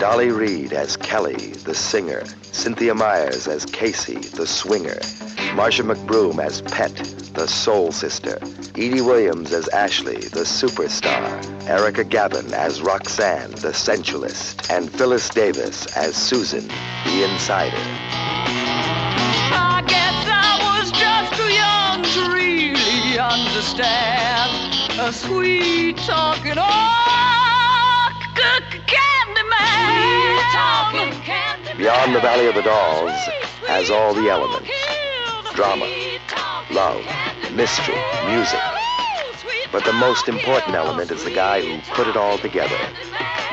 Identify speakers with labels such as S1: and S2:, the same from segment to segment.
S1: Dolly Reed as Kelly, the singer. Cynthia Myers as Casey, the swinger. Marsha McBroom as Pet, the soul sister. Edie Williams as Ashley, the superstar. Erica Gavin as Roxanne, the sensualist. And Phyllis Davis as Susan, the insider.
S2: I guess I was just too young to really understand a sweet talking
S1: Beyond the Valley of the Dolls has all the elements. Drama, love, mystery, music. But the most important element is the guy who put it all together,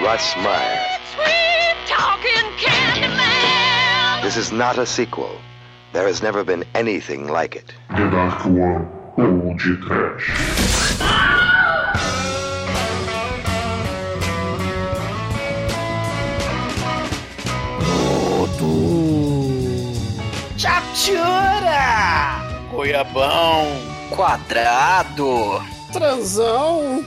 S1: Russ Meyer.
S2: Sweet talking candy man.
S1: This is not a sequel. There has never been anything like it.
S3: The Dark One ou de
S4: Chatura!
S5: Goiabão.
S4: Quadrado!
S6: Transão.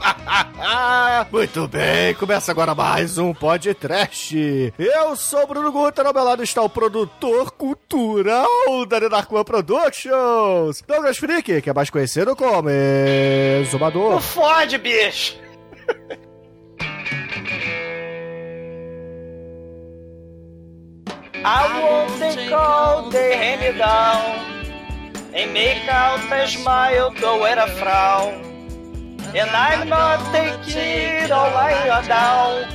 S7: Muito bem, começa agora mais um podcast. Eu sou o Bruno Guter, ao meu lado está o produtor cultural da One Productions, Douglas Freak, que é mais conhecido como Exumador.
S4: Não fode, bicho! I won't take all the hand down and make out a smile though at a frown. And I'm not taking all lying down.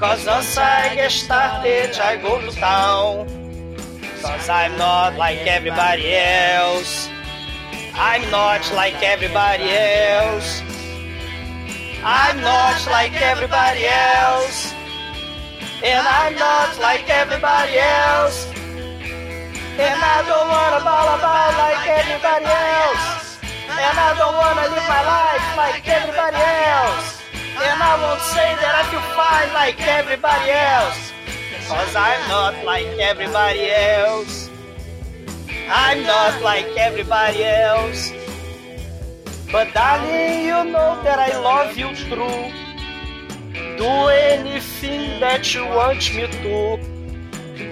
S4: Cause once I get started, I go to town. Cause I'm not like everybody else. I'm not like everybody else. I'm not like everybody else. And I'm not like everybody else. And I don't wanna ball about like everybody else. And I don't wanna live my life like everybody else. And I won't say that I feel fine like everybody else. Cause I'm not like everybody else. I'm not like everybody else. But darling, you know that I love you true. Do anything that you want me to.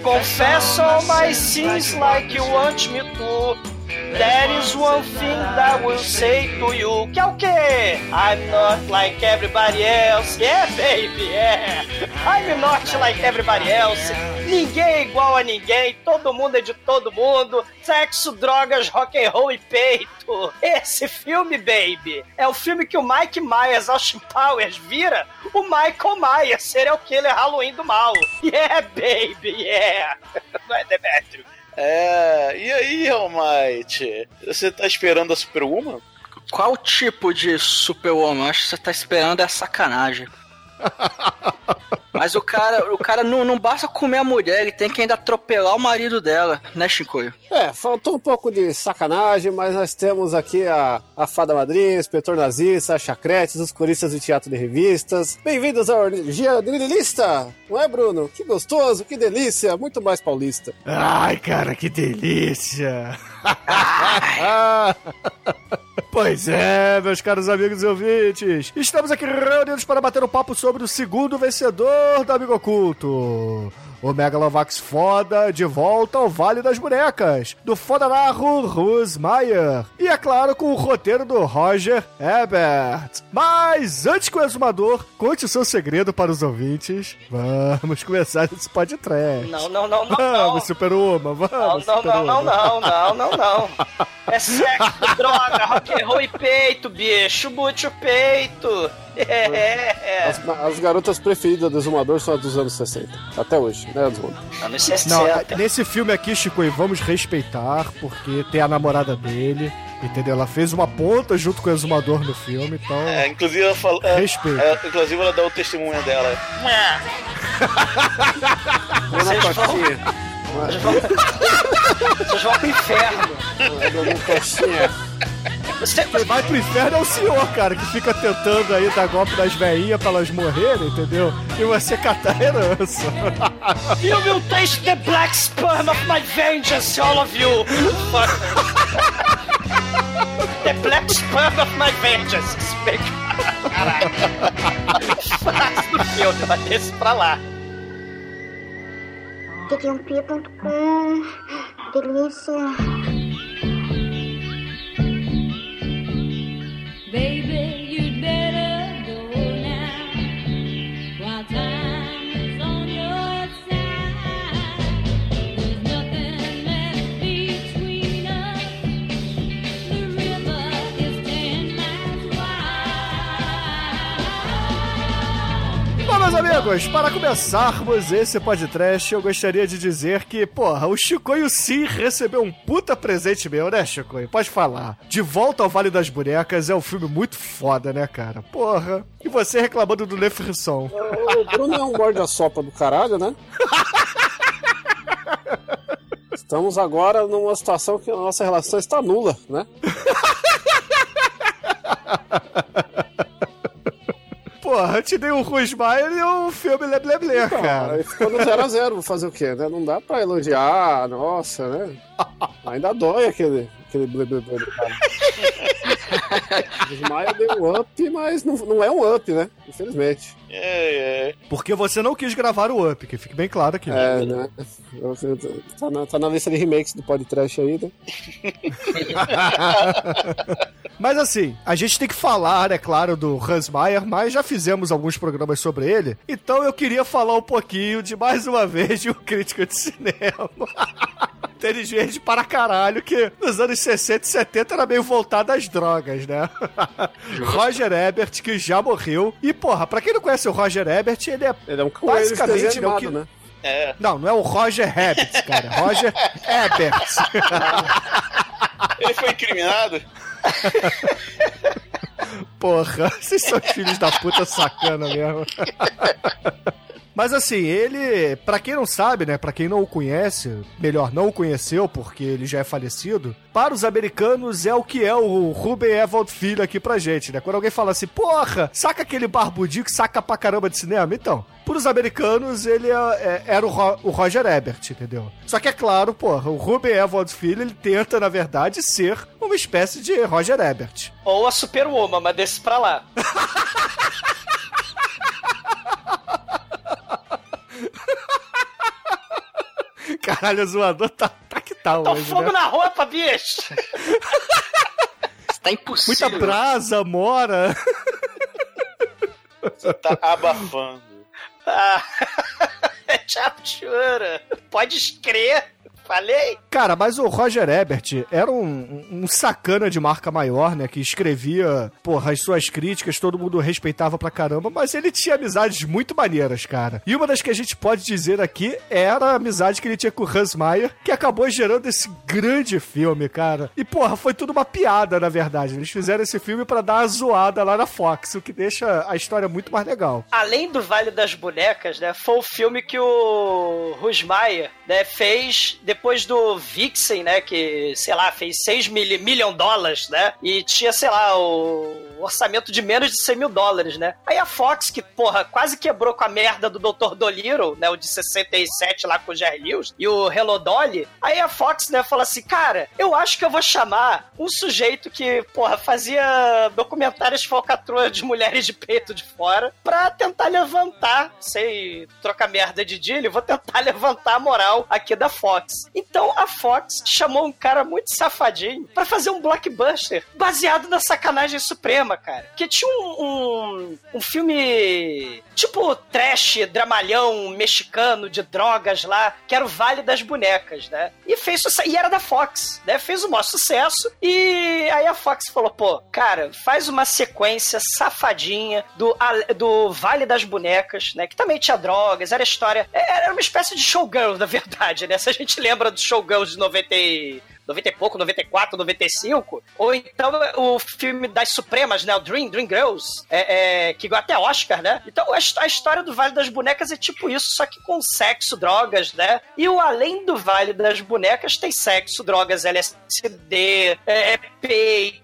S4: Confess all my sins like you want me to. There is one thing that I will say to you. Que é o quê? I'm not like everybody else. Yeah, baby, yeah. I'm not like everybody else. Ninguém é igual a ninguém. Todo mundo é de todo mundo. Sexo, drogas, rock and roll e peito. Esse filme, baby, é o filme que o Mike Myers, Austin Powers, vira o Michael Myers, serial killer Halloween do mal. Yeah, baby, yeah. Não é Demetrio?
S5: É, e aí, Almighty? Você tá esperando a Superwoman?
S4: Qual tipo de Superwoman? Acho que você tá esperando é sacanagem. Mas o cara, o cara não, não basta comer a mulher, ele tem que ainda atropelar o marido dela, né, Shinkoio?
S6: É, faltou um pouco de sacanagem, mas nós temos aqui a, a Fada Madrinha, o Inspetor Nazista, a Chacretes, os coristas de teatro de revistas. Bem-vindos ao Dia de Lilista! Não é, Bruno? Que gostoso, que delícia, muito mais paulista.
S7: Ai, cara, que delícia! Pois é, meus caros amigos e ouvintes, estamos aqui reunidos para bater um papo sobre o segundo vencedor do Amigo Oculto. O Megalovax foda de volta ao Vale das Bonecas, do Fodararro Rus Meyer. E é claro, com o roteiro do Roger Ebert. Mas antes que o exumador conte o seu segredo para os ouvintes, vamos começar esse podcast.
S4: Não, não, não, não.
S7: Vamos,
S4: não.
S7: Super-Uma,
S4: Não,
S7: vamos,
S4: não, não, não, não, não, não, não. É sexo, droga, rock and roll e peito, bicho. Bute o peito. É.
S6: As, as garotas preferidas do Exumador são as dos anos 60. Até hoje, né, Exumador?
S4: Anos
S7: Não,
S4: 60.
S7: nesse filme aqui, Chico, e vamos respeitar, porque tem a namorada dele, entendeu? Ela fez uma ponta junto com o exumador no filme, então.
S5: É, inclusive ela fala. é,
S7: Respeito.
S5: é, inclusive ela dá o testemunho dela.
S6: Dona Coxinha.
S4: Vocês vão, vocês vão pro inferno.
S6: Dona Coxinha.
S4: Você,
S7: Quem vai pro inferno é o senhor, cara, que fica tentando aí dar golpe nas veinhas pra elas morrerem, entendeu? E você catar a herança.
S4: you will taste the black sperm of my vengeance, all of you. The black sperm of my vengeance. Caralho. Frase do filme, vai desse pra lá.
S8: td1p.com. Delícia.
S2: Baby,
S7: amigos, para começarmos esse podcast, eu gostaria de dizer que, porra, o Chicoio sim recebeu um puta presente meu, né, Chicoio? Pode falar. De Volta ao Vale das Bonecas é um filme muito foda, né, cara? Porra. E você reclamando do Le Frisson.
S6: O Bruno é um guarda-sopa do caralho, né? Estamos agora numa situação que a nossa relação está nula, né?
S7: Porra, eu te dei um Rusmaier e um filme Lebleble, cara.
S6: Aí ficou no 0x0, vou fazer o quê, né? Não dá pra elogiar, nossa, né? Ainda dói aquele, aquele blé blé blé do cara. O Maia deu um up, mas não, não é um up, né? Infelizmente.
S5: É, é.
S7: Porque você não quis gravar o Up, que fique bem claro aqui.
S6: É, né? Tá na, tá na lista de remakes do podcast aí, né?
S7: Mas assim, a gente tem que falar, é claro, do Hans Meyer, mas já fizemos alguns programas sobre ele. Então eu queria falar um pouquinho de mais uma vez de um crítico de cinema. Inteligente para caralho, que nos anos 60 e 70 era meio voltado às drogas, né? Roger Ebert, que já morreu. E, porra, pra quem não conhece o Roger Ebert, ele é
S6: Ele é um
S7: basicamente
S6: desenho
S7: né, o
S6: animado,
S7: que-
S6: né?
S5: É.
S7: Não, não é o Roger Rabbit, cara. É Roger Ebert.
S5: Ele foi incriminado?
S7: Porra, vocês são filhos da puta sacana mesmo. Mas assim, ele, pra quem não sabe, né, Pra quem não o conhece, melhor, não o conheceu porque ele já é falecido, para os americanos é o que é o Ruben Evald Filho aqui pra gente, né? Quando alguém fala assim, porra, saca aquele barbudinho que saca pra caramba de cinema? Então, pros americanos ele é- é- era o, Ro- o Roger Ebert, entendeu? Só que é claro, porra, o Ruben Evald Filho, ele tenta, na verdade, ser uma espécie de Roger Ebert.
S4: Ou a Superwoman, mas desse pra lá.
S7: Caralho, o zoador tá, tá que tal
S4: Tô
S7: hoje,
S4: fogo
S7: né?
S4: na roupa, bicho!
S9: Tá impossível.
S7: Muita brasa, mora.
S5: Você tá abafando.
S4: Ah, Tchau, chora. Pode crer. Falei?
S7: Cara, mas o Roger Ebert era um, um- sacana de marca maior, né? Que escrevia, porra, as suas críticas, todo mundo respeitava pra caramba, mas ele tinha amizades muito maneiras, cara. E uma das que a gente pode dizer aqui era a amizade que ele tinha com o Hans Meyer, que acabou gerando esse grande filme, cara. E, porra, foi tudo uma piada, na verdade. Eles fizeram esse filme pra dar uma zoada lá na Fox, o que deixa a história muito mais legal.
S4: Além do Vale das Bonecas, né? Foi o filme que o Rusmaier né, fez depois do Vixen, né? Que, sei lá, fez 6 mil, milhão dólares, né? E tinha, sei lá, o orçamento de menos de 100 mil dólares, né? Aí a Fox, que, porra, quase quebrou com a merda do Dr. Dolittle, né? O de 67 lá com o Jerry Lewis e o Hello Dolly. Aí a Fox, né, falou assim, cara, eu acho que eu vou chamar um sujeito que, porra, fazia documentários falcatrua de mulheres de peito de fora pra tentar levantar, sei, trocar merda de Dilly, vou tentar levantar a moral aqui da Fox. Então a Fox chamou um cara muito safadinho pra fazer um blockbuster baseado na sacanagem suprema, cara. Que tinha um, um, um filme tipo trash, dramalhão mexicano de drogas lá, que era o Vale das Bonecas, né? E fez sucesso, e era da Fox, né? Fez o maior sucesso. E aí a Fox falou: pô, cara, faz uma sequência safadinha do, do Vale das Bonecas, né? Que também tinha drogas, era história. é, Era uma espécie de showgirl, na verdade, né? Se a gente lembra dos showgirls de 90 e... 90 e pouco, 94, 95. Ou então o filme das Supremas, né? O Dream, Dream Girls, é, é, que ganhou até Oscar, né? Então a, his- a história do Vale das Bonecas é tipo isso, só que com sexo, drogas, né? E o Além do Vale das Bonecas tem sexo, drogas, LSD, é, peito,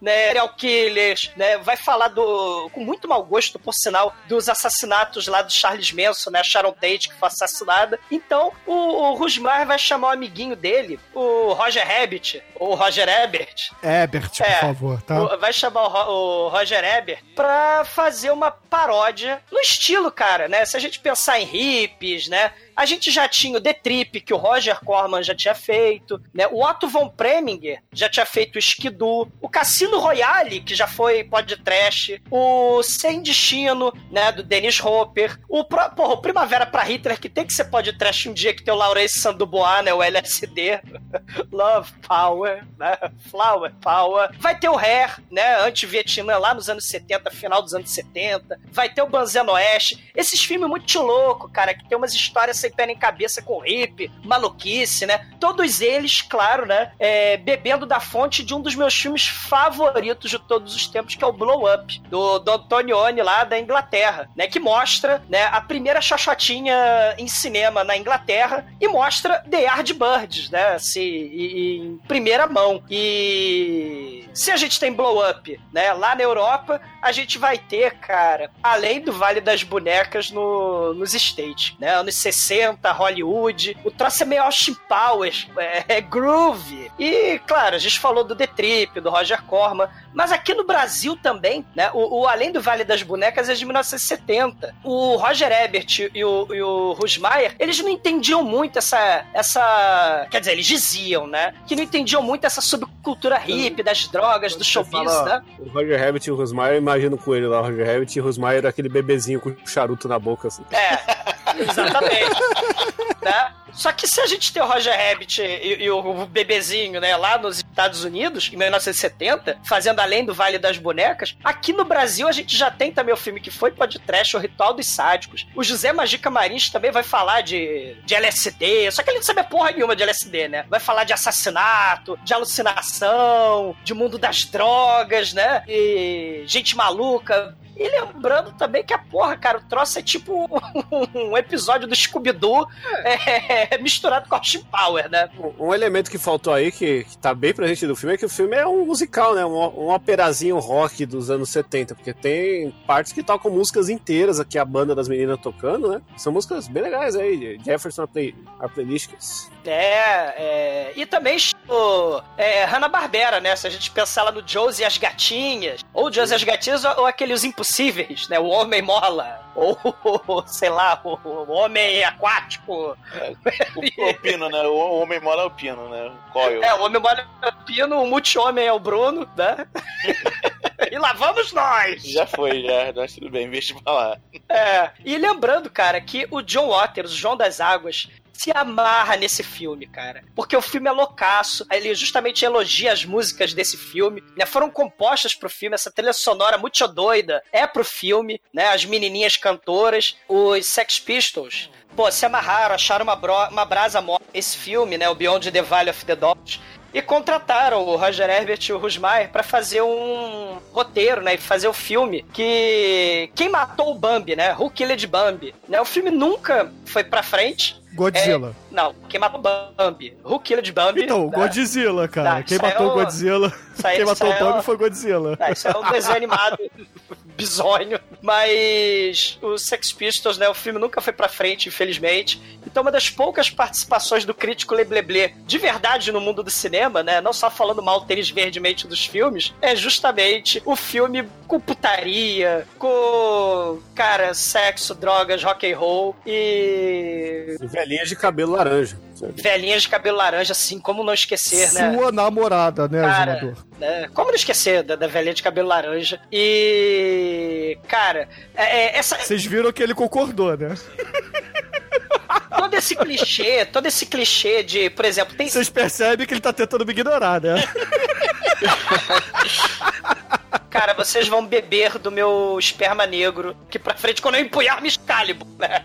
S4: né, serial killers, né, vai falar do, com muito mau gosto, por sinal, dos assassinatos lá do Charles Manson, né, Sharon Tate, que foi assassinada. Então, o, o Rusmar vai chamar o amiguinho dele, o Roger Rabbit, ou Roger Ebert,
S7: Ebert, por
S4: É.
S7: favor, tá?
S4: o- vai chamar o, o Roger Ebert pra fazer uma paródia no estilo, cara, né? Se a gente pensar em hippies, né? A gente já tinha o The Trip, que o Roger Corman já tinha feito, né? O Otto von Preminger já tinha feito o Skidoo, o Cassino Royale, que já foi podcast, o Sem Destino, né, do Dennis Hopper, o, pro, porra, o Primavera pra Hitler, que tem que ser podcast um dia, que tem o Laurence Sandubois, né, o LSD, Love Power, né, Flower Power, vai ter o Hair, né, anti-Vietnã lá nos anos 70, final dos anos 70, vai ter o Banzeno Oeste, esses filmes muito loucos, cara, que tem umas histórias sem pé nem cabeça com hip, maluquice, né? Todos eles, claro, né? É, bebendo da fonte de um dos meus filmes favoritos de todos os tempos, que é o Blow Up, do, do Antonioni lá da Inglaterra, né? Que mostra, né, a primeira chachotinha em cinema na Inglaterra e mostra The Yardbirds, né? Assim, em primeira mão. E se a gente tem Blow Up, né, lá na Europa, a gente vai ter, cara, além do Vale das Bonecas no, nos States, né? Anos 60, Hollywood. O troço é meio Austin Powers, é, é groove. E, claro, a gente falou do The Trip, do Roger Corman, mas aqui no Brasil também, né? O, o Além do Vale das Bonecas é de 1970. O Roger Ebert e o, e o Rusmaier, eles não entendiam muito essa, essa. Quer dizer, eles diziam, né? Que não entendiam muito essa subcultura hippie, das drogas, do showbiz,
S6: fala,
S4: né?
S6: O Roger Rabbit e o Rosmaier, imagino com ele lá, o Roger Rabbit e o Rosmaier, aquele bebezinho com charuto na boca, assim.
S4: É, 唔顺得你 né? Só que se a gente tem o Roger Rabbit e, e, o bebezinho, né, lá nos Estados Unidos, em 1970, fazendo além do Vale das Bonecas, aqui no Brasil a gente já tem também o filme que foi podcast, o Ritual dos Sádicos. O José Magica Marins também vai falar de, de LSD, só que ele não sabe porra nenhuma de LSD, né? Vai falar de assassinato, de alucinação, de mundo das drogas, né? E gente maluca, e lembrando também que a porra, cara, o troço é tipo um episódio do Scooby-Doo é, misturado com Austin Power, né?
S6: Um, um elemento que faltou aí, que, que tá bem presente no filme, é que o filme é um musical, né? Um, um operazinho rock dos anos 70, porque tem partes que tocam músicas inteiras aqui, a banda das meninas tocando, né? São músicas bem legais aí, Jefferson a, play, a playlist.
S4: É, é, e também o, é, Hanna-Barbera, né? Se a gente pensar lá no Josie e as Gatinhas, ou Josie e as Gatinhas, ou, ou aqueles impossíveis, né? O Homem Mola, ou, sei lá, o, Homem Aquático.
S5: O, o Pino, né? O Homem Mola é o Pino, né? Coil.
S4: É, o Homem Mola é o Pino, o Multi-Homem é o Bruno, né? e lá vamos nós!
S5: Já foi, já, mas tudo bem, deixa pra lá.
S4: É, e lembrando, cara, que o John Waters, o João das Águas, se amarra nesse filme, cara. Porque o filme é loucaço. Ele justamente elogia as músicas desse filme. Né? Foram compostas pro filme. Essa trilha sonora muito doida é pro filme. Né? As menininhas cantoras. Os Sex Pistols. Pô, se amarraram, acharam uma, bro uma brasa morta. Esse filme, né? O Beyond the Valley of the Dogs e contrataram o Roger Herbert e o Rusmaier para fazer um roteiro, né, e fazer o filme que quem matou o Bambi, né? Who Killed Bambi, né? O filme nunca foi para frente.
S7: Godzilla.
S4: É, não, quem matou o Bambi? Who Killed Bambi?
S7: Então,
S4: né?
S7: Godzilla, cara.
S4: Tá,
S7: quem matou
S4: é
S7: o
S4: o-
S7: Godzilla?
S4: Isso
S7: quem
S4: isso
S7: matou o
S4: é
S7: Bambi foi Godzilla.
S4: Ah, isso é um desenho animado bizonho. Mas os Sex Pistols, né? O filme nunca foi pra frente, infelizmente. Então, uma das poucas participações do crítico Lebleble de verdade no mundo do cinema, né? Não só falando mal tênis verdemente dos filmes, é justamente o filme com putaria, com, cara, sexo, drogas, rock and roll E
S6: velhinhas de cabelo laranja. Sabe?
S4: velhinhas de cabelo laranja, assim, como não esquecer, né?
S7: Sua namorada, né,
S4: Cara,
S7: Azumador?
S4: né? Como não esquecer da, da velhinha de cabelo laranja? E. Cara, é- é, essa,
S7: Vocês viram que ele concordou, né?
S4: todo esse clichê, todo esse clichê de, por exemplo, tem.
S7: Vocês percebem que ele tá tentando me ignorar, né?
S4: Cara, vocês vão beber do meu esperma negro que pra frente quando eu empunhar me Excalibur, né?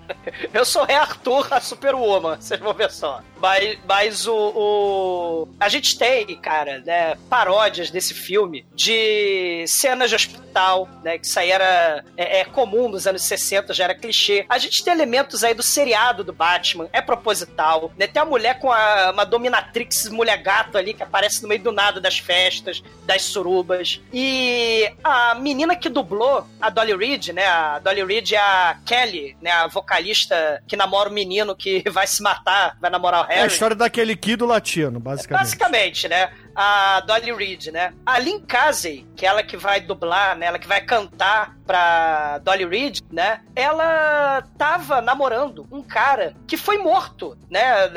S4: Eu sou Rei Arthur, a Superwoman, vocês vão ver só. Mas, mas o, o- A gente tem, cara, né, paródias desse filme de cenas de hospital, né? Que isso aí era é, é comum nos anos 60, já era clichê. A gente tem elementos aí do seriado do Batman, é proposital, né? Tem a mulher com a, uma dominatrix mulher gato ali que aparece no meio do nada das festas, das surubas. E a menina que dublou a Dolly Reed, né? A Dolly Reed é a Kelly, né? A vocalista que namora o menino que vai se matar, vai namorar o
S7: É a
S4: Harry.
S7: história daquele Kido latino, basicamente.
S4: Basicamente, né? A Dolly Reed, né? A Lynn Casey, que é ela que vai dublar, né? Ela que vai cantar pra Dolly Reed, né? Ela tava namorando um cara que foi morto, né?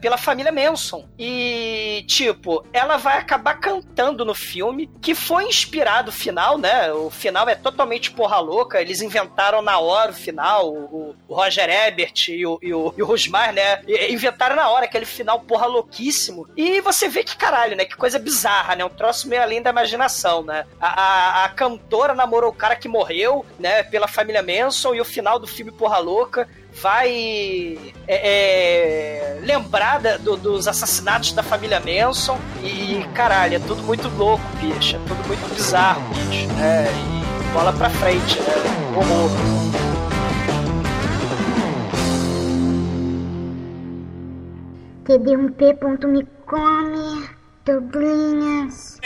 S4: Pela família Manson. E, tipo, ela vai acabar cantando no filme, que foi inspirado o final, né? O final é totalmente porra louca. Eles inventaram na hora o final. O, o Roger Ebert e o, e o, e o Rosmar, né? Inventaram na hora aquele final porra louquíssimo. E você vê que caralho, né? Que coisa bizarra, né? Um troço meio além da imaginação, né? A, a, a cantora namorou o cara que morreu, né? Pela família Manson e o final do filme porra louca vai é, é, lembrar da, do, dos assassinatos da família Manson e caralho, é tudo muito louco, bicho, é tudo muito bizarro, bicho. É, e bola pra frente, né? Horror.
S8: td1p.me come dobrinhas.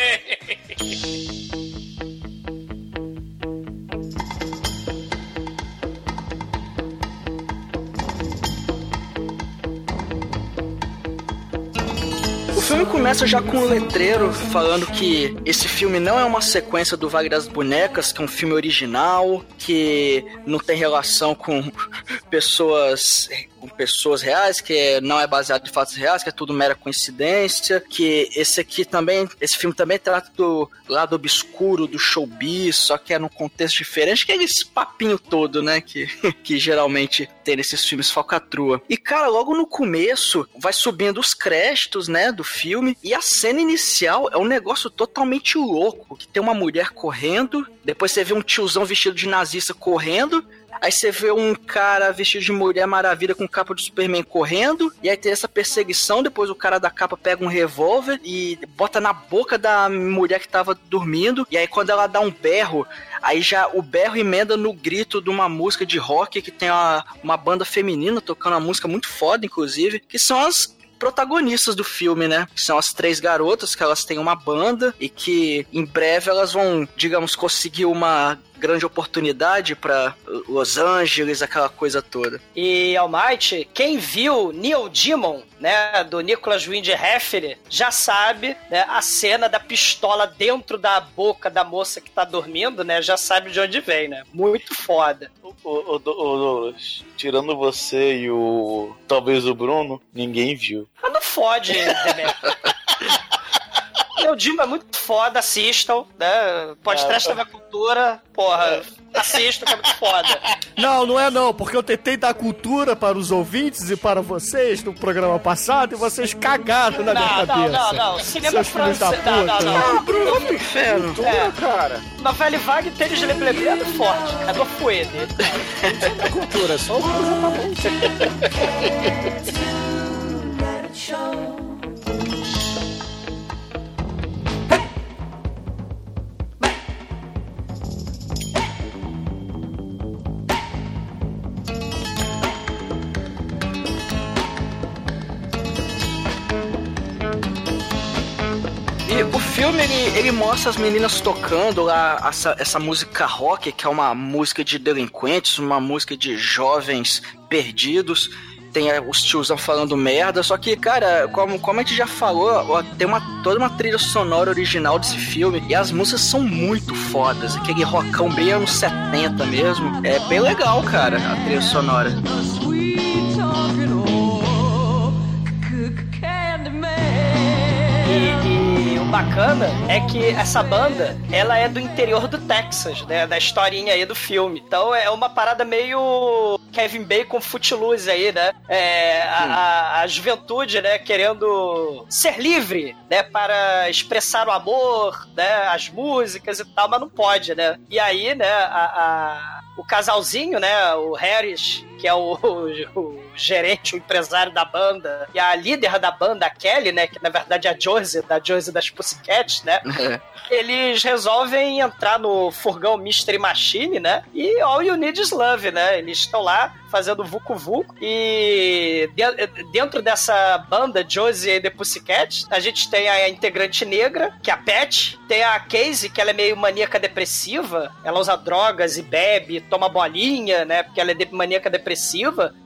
S9: O filme começa já com um letreiro falando que esse filme não é uma sequência do Vale das Bonecas, que é um filme original, que não tem relação com pessoas com pessoas reais, que não é baseado em fatos reais, que é tudo mera coincidência, que esse aqui também, esse filme também trata do lado obscuro do showbiz, só que é num contexto diferente, que é esse papinho todo, né, que, que geralmente tem nesses filmes falcatrua. E cara, logo no começo vai subindo os créditos, né, do filme, e a cena inicial é um negócio totalmente louco, que tem uma mulher correndo, depois você vê um tiozão vestido de nazista correndo, Aí você vê um cara vestido de Mulher Maravilha com capa de Superman correndo. E aí tem essa perseguição. Depois o cara da capa pega um revólver e bota na boca da mulher que tava dormindo. E aí quando ela dá um berro, aí já o berro emenda no grito de uma música de rock que tem uma, uma banda feminina tocando uma música muito foda, inclusive, que são as protagonistas do filme, né? São as três garotas que elas têm uma banda e que em breve elas vão, digamos, conseguir uma grande oportunidade para Los Angeles, aquela coisa toda.
S4: E Almighty, quem viu Neil Demon, né, do Nicholas Wind Heffer, já sabe, né, a cena da pistola dentro da boca da moça que tá dormindo, né, já sabe de onde vem, né? Muito foda.
S5: O, o, o, o, tirando você e o. talvez o Bruno, ninguém viu.
S4: Mas não fode, Demetrio. Meu Dima é muito foda, assistam, né? Podcast é, da Cultura, porra, assistam que é muito foda.
S7: Não, não é não, porque eu tentei dar cultura para os ouvintes e para vocês no programa passado e vocês cagaram na
S4: não,
S7: minha
S4: não,
S7: cabeça.
S4: Não, não, não, cinema
S7: Seus filhos da
S4: francês. Não, não, não.
S9: Ah, Bruno, pro inferno.
S4: É,
S6: Cara,
S4: Novela Vague tênis de lebleble é forte, é do fuede.
S6: é cultura, só o Bruno já tá bom.
S9: O filme, ele, ele mostra as meninas tocando lá essa, essa música rock, que é uma música de delinquentes, uma música de jovens perdidos. Tem é, os tiozão falando merda, só que, cara, como, como a gente já falou, tem uma, toda uma trilha sonora original desse filme, e as músicas são muito fodas, aquele rockão bem anos 70 mesmo. É bem legal, cara, a trilha sonora.
S4: Bacana é que essa banda, ela é do interior do Texas, né? Da historinha aí do filme. Então é uma parada meio Kevin Bacon Footloose aí, né? É, a, a- juventude, né? Querendo ser livre, né? Para expressar o amor, né? As músicas e tal, mas não pode, né? E aí, né? A, a- o casalzinho, né? O Harris, que é o, o- o gerente, o empresário da banda, e a líder da banda, a Kelly, né? Que na verdade é a Josie, da Josie das Pussycats, né? Eles resolvem entrar no furgão Mystery Machine, né? E All You Need Is Love, né? Eles estão lá fazendo Vucu Vucu. E de- dentro dessa banda, Josie e The Pussycat, a gente tem a integrante negra, que é a Pet. Tem a Casey, que ela é meio maníaca depressiva. Ela usa drogas e bebe, toma bolinha, né? Porque ela é de- maníaca depressiva,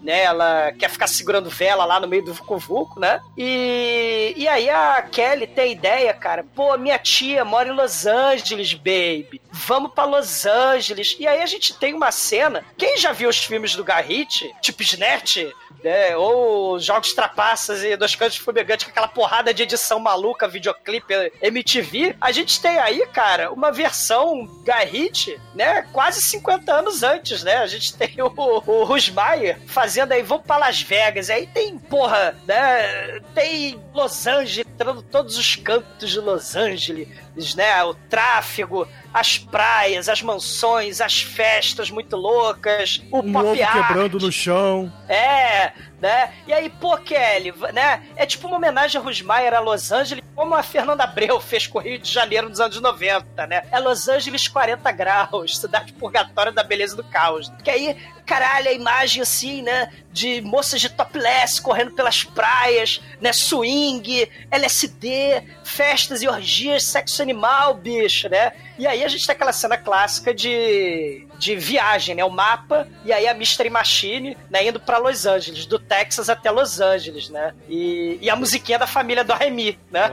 S4: né? Ela quer ficar segurando vela lá no meio do Vucu Vucu, né? E, e aí a Kelly tem a ideia, cara. Pô, minha tia mora em Los Angeles, baby. Vamos pra Los Angeles. E aí a gente tem uma cena. Quem já viu os filmes do Garrett, tipo Snatch, né? Ou Jogos Trapaças e Dois Cantos Fumegantes, com aquela porrada de edição maluca, videoclipe MTV. A gente tem aí, cara, uma versão Garrett, né? Quase 50 anos antes, né? A gente tem o, o Rusmaier fazendo aí, vamos pra Las Vegas. Aí tem, porra, né? Tem Los Angeles, todos os cantos de Los Angeles, né? O tráfego, as praias, as mansões, as festas muito loucas, o
S7: Um
S4: pop
S7: ovo
S4: art.
S7: quebrando no chão.
S4: É, né? E aí, pô, Kelly, né? É tipo uma homenagem a Rusmaier a Los Angeles, como a Fernanda Abreu fez com o Rio de Janeiro nos anos 90, né? É Los Angeles 40 graus, cidade purgatória da beleza do caos. Que aí, caralho, a imagem assim, né? De moças de topless correndo pelas praias, né? Swing, LSD, festas e orgias, sexo animal, bicho, né? E aí a gente tem aquela cena clássica de, de viagem, né? O mapa, e aí a Mystery Machine, né? Indo pra Los Angeles, do Texas até Los Angeles, né? E, e a musiquinha da família do Remy, né?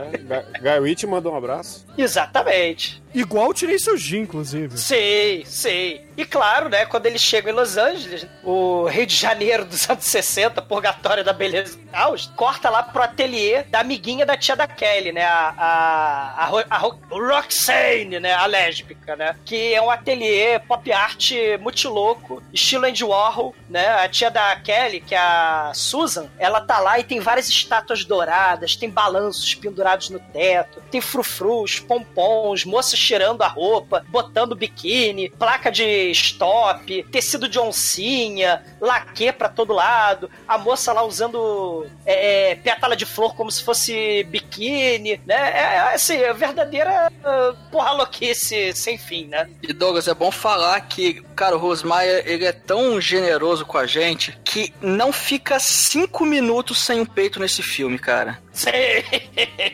S6: Guy Ritchie mandou um abraço.
S4: Exatamente.
S7: Igual eu tirei seu G, inclusive.
S4: Sei, sei. E claro, né, quando eles chegam em Los Angeles, o Rio de Janeiro dos anos 60, purgatório da beleza e caos, corta lá pro ateliê da amiguinha da tia da Kelly, né, a, a, a, a Ro- Roxane, né, a lésbica, né, que é um ateliê pop art muito louco, estilo Andy Warhol, né, a tia da Kelly, que é a Susan, ela tá lá e tem várias estátuas douradas, tem balanços pendurados no teto, tem frufrus, pompons, moças tirando a roupa, botando biquíni, placa de stop, tecido de oncinha, laque pra todo lado, a moça lá usando é, é, pétala de flor como se fosse biquíni, né? É, é, assim, é verdadeira uh, porra louquice sem fim, né?
S9: E Douglas, é bom falar que, cara, o Rosmaier, ele é tão generoso com a gente que não fica cinco minutos sem um peito nesse filme, cara.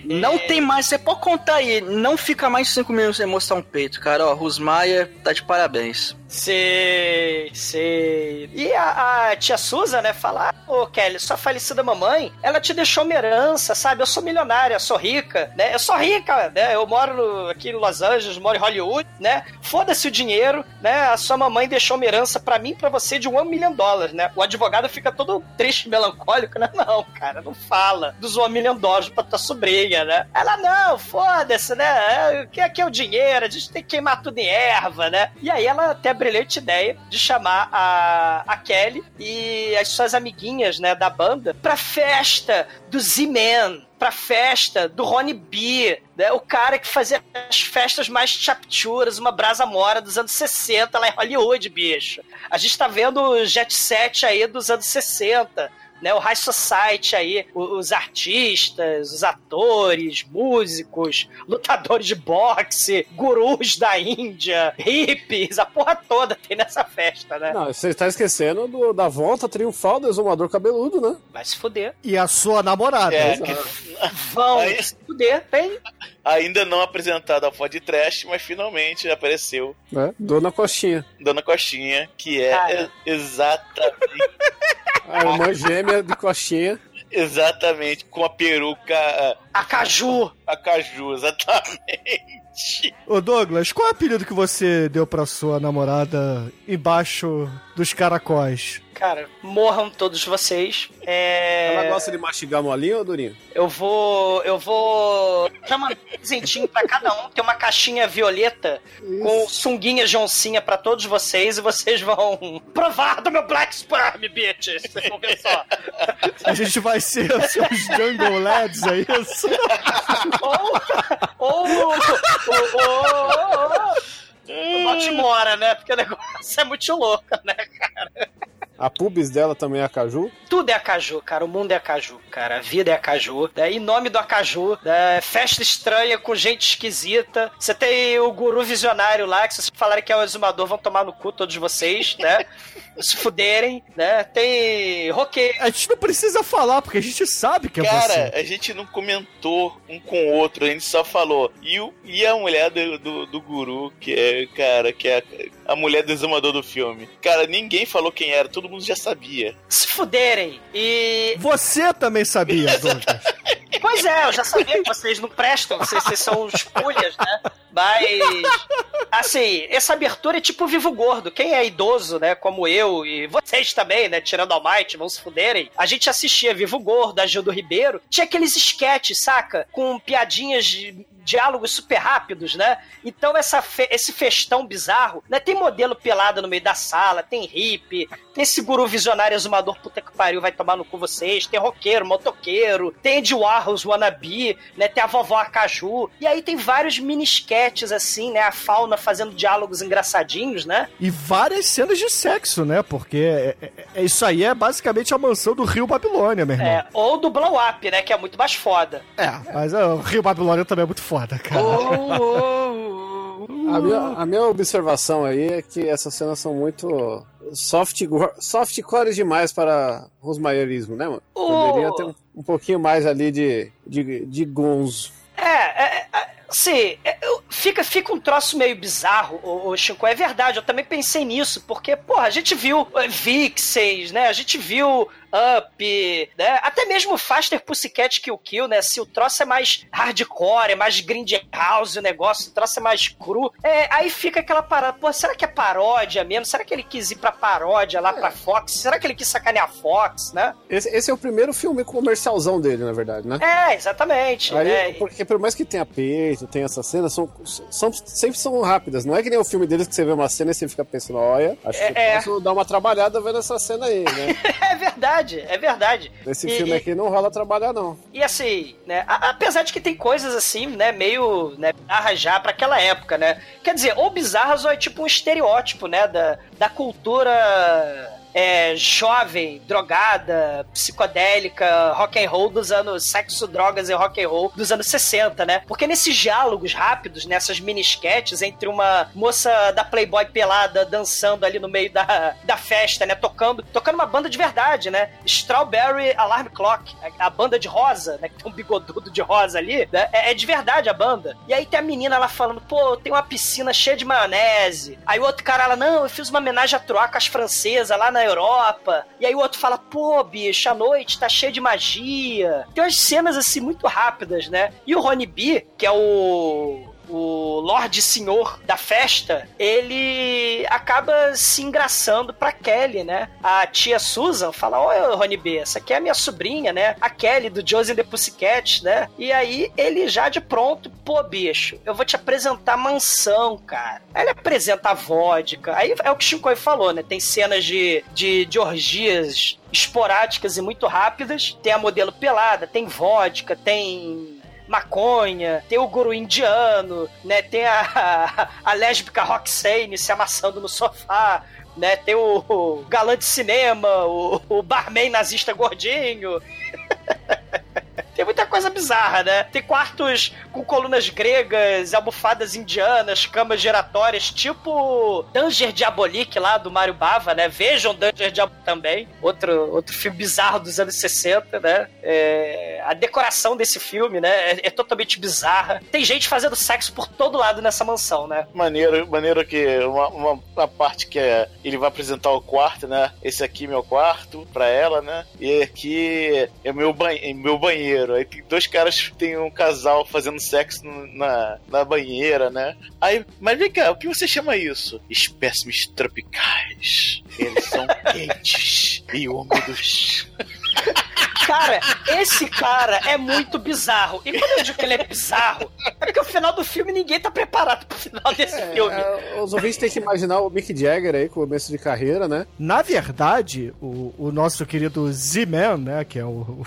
S9: Não tem mais, você pode contar aí, não fica mais de cinco minutos sem mostrar um peito, cara. Ó, Rosmaier tá de parabéns.
S4: Sei, sei. E a, a tia Susan, né, fala: "Ah, Ô Kelly, sua falecida mamãe, ela te deixou uma herança, sabe? Eu sou milionária, sou rica, né? Eu sou rica, né? Eu moro no- aqui em Los Angeles, moro em Hollywood, né? Foda-se o dinheiro, né? A sua mamãe deixou uma herança pra mim pra você de um milhão de dólares, né? O advogado fica todo triste, melancólico, né? Não, cara, não fala dos um milhão de dólares pra tua sobrinha, né? Ela, não, foda-se, né? É, O que é que é o dinheiro? A gente tem que queimar tudo em erva, né? E aí ela tem a brilhante ideia de chamar a, a Kelly e as suas amiguinhas, né, da banda pra festa do Z-Man. Pra festa do Ronnie B, né? O cara que fazia as festas mais chapturas, uma brasa mora dos anos 60 lá em Hollywood, bicho. A gente tá vendo o Jet Set aí dos anos 60 né, o High Society aí, os artistas, os atores, músicos, lutadores de boxe, gurus da Índia, hippies, a porra toda tem nessa festa, né?
S6: Não, você tá esquecendo do- da volta triunfal do exumador cabeludo, né?
S4: Vai se fuder.
S7: E a sua namorada.
S5: É, que-
S4: Vão Fuder, tem.
S5: ainda não apresentada a foto de trash, mas finalmente apareceu
S6: né? Dona Coxinha.
S5: Dona Coxinha, que é
S4: Cara.
S5: exatamente,
S6: A irmã gêmea de Coxinha.
S5: exatamente com a peruca ah,
S4: A Caju.
S5: a caju, exatamente.
S7: Ô Douglas, qual é o apelido que você deu pra sua namorada embaixo dos caracóis?
S4: Cara, morram todos vocês. É...
S6: Ela gosta de mastigar molinho ou durinho?
S4: Eu vou. Eu vou. Já mandar um presentinho pra cada um. Tem uma caixinha violeta com sunguinhas de oncinha pra todos vocês e vocês vão provar do meu Black Sperm, bitches. Vocês vão ver só.
S7: A gente vai ser os seus Jungle Lads, é isso?
S4: Ou. Ou. Ou. ou, ou, Baltimora, né? Porque o negócio é muito louco, né, cara?
S6: A pubis dela também é acaju.
S4: Tudo é acaju, cara. O mundo é acaju, cara. A vida é acaju. Né? Em nome do acaju, né? festa estranha com gente esquisita. Você tem o guru visionário lá, que se vocês falarem que é o exumador, vão tomar no cu todos vocês, né? se fuderem, né? Tem roqueiro.
S7: A gente não precisa falar, porque a gente sabe que é
S5: Cara,
S7: você.
S5: a gente não comentou um com o outro, a gente só falou. E, o, e a mulher do, do, do guru, que é, cara, que é a, mulher do exumador do filme. Cara, ninguém falou quem era, todo mundo já sabia.
S4: Se fuderem. E.
S7: Você também sabia, Douglas.
S4: Pois é, eu já sabia que vocês não prestam, vocês, vocês são os pulhas, né? Mas. Assim, essa abertura é tipo Vivo Gordo. Quem é idoso, né? Como eu e vocês também, né? Tirando All Might, vão se fuderem. A gente assistia Vivo Gordo, a Gildo Ribeiro. Tinha aqueles sketches, saca? Com piadinhas de diálogos super rápidos, né? Então essa fe esse festão bizarro, né? Tem modelo pelado no meio da sala, tem hippie, tem esse guru visionário exumador puta que pariu, vai tomar no cu vocês, tem roqueiro, motoqueiro, tem Ed Warhols wannabe, né? Tem a vovó Acaju, e aí tem vários mini sketches assim, né? A fauna fazendo diálogos engraçadinhos, né?
S7: E várias cenas de sexo, né? Porque é- é- é- isso aí é basicamente a mansão do Rio Babilônia, meu irmão.
S4: É, ou do Blow Up, né? Que é muito mais foda.
S7: É, mas é, o Rio Babilônia também é muito foda, cara.
S6: A minha, a minha observação aí é que essas cenas são muito soft, softcore demais para rosmaierismo, né, mano? Poderia ter um, um pouquinho mais ali de, de, de gonzo.
S4: É, é, é, assim, é, fica, fica um troço meio bizarro, o, Chico. É verdade, eu também pensei nisso, porque, porra, a gente viu eh, Vixens, né? A gente viu Up, né? Até mesmo Faster Pussycat Kill Kill, né? Se o troço é mais hardcore, é mais grindhouse o negócio, o troço é mais cru, é, aí fica aquela parada, pô, será que é paródia mesmo? Será que ele quis ir pra paródia lá pra Fox? Será que ele quis sacanear a Fox, né?
S6: Esse, esse é o primeiro filme comercialzão dele, na verdade, né?
S4: É, exatamente.
S6: Aí,
S4: né?
S6: porque por mais que tenha peito, tenha essas cenas, são, são, sempre são rápidas. Não é que nem o filme deles que você vê uma cena e você fica pensando, olha, acho que
S4: É, é.
S6: eu posso dar uma trabalhada vendo essa cena aí, né?
S4: É verdade, é verdade.
S6: Nesse
S4: E-
S6: filme aqui não rola trabalhar, não.
S4: E assim, né, a- apesar de que tem coisas assim, né, meio, né, arranjar para aquela época, né? Quer dizer, ou bizarras ou é tipo um estereótipo, né, da, da cultura é, jovem, drogada, psicodélica, rock and roll dos anos sexo, drogas e rock and roll dos anos 60, né? Porque nesses diálogos rápidos, nessas mini entre uma moça da Playboy pelada dançando ali no meio da, da festa, né, tocando, tocando uma banda de verdade, né? Strawberry Alarm Clock, a, a banda de rosa, né, que tem um bigodudo de rosa ali, né? É, é de verdade a banda. E aí tem a menina lá falando, pô, tem uma piscina cheia de maionese. Aí o outro cara lá, não, eu fiz uma homenagem à troca às francesas lá na Europa. E aí o outro fala, pô, bicho, a noite tá cheia de magia. Tem umas cenas assim muito rápidas, né? E o Ronnie B, que é o o Lorde Senhor da festa, ele acaba se engraçando pra Kelly, né? A tia Susan fala: Oi, Rony B, essa aqui é a minha sobrinha, né? A Kelly do Josie and the Pussycat, né? E aí ele já de pronto, pô, bicho, eu vou te apresentar a mansão, cara. Aí ele apresenta a vodka. Aí é o que o Shinkoi falou, né? Tem cenas de, de, de orgias esporádicas e muito rápidas. Tem a modelo pelada, tem vodka, tem maconha, tem o guru indiano, né? Tem a, a, lésbica Roxane se amassando no sofá, né? Tem o, o galã de cinema, o, o barman nazista gordinho. Tem muita coisa bizarra, né? Tem quartos com colunas gregas, almofadas indianas, camas giratórias, tipo Danger Diabolique lá do Mario Bava, né? Vejam Danger Diabolique também. Outro, outro filme bizarro dos anos 60, né? É, a decoração desse filme, né? É, é totalmente bizarra. Tem gente fazendo sexo por todo lado nessa mansão, né?
S5: Maneiro, maneiro que uma, uma, uma parte que é, ele vai apresentar o quarto, né? Esse aqui é meu quarto pra ela, né? E aqui é meu, ban meu banheiro. Aí tem dois caras, tem um casal fazendo sexo na, na banheira, né? Aí, mas vem cá, o que você chama isso? Espécimes tropicais. Eles são quentes e úmidos.
S4: Cara, esse cara é muito bizarro. E quando eu digo que ele é bizarro, é porque o final do filme ninguém tá preparado pro final desse filme.
S6: É, os ouvintes têm que imaginar o Mick Jagger aí, começo de carreira, né?
S7: Na verdade, o, o nosso querido Z-Man, né, que é o, o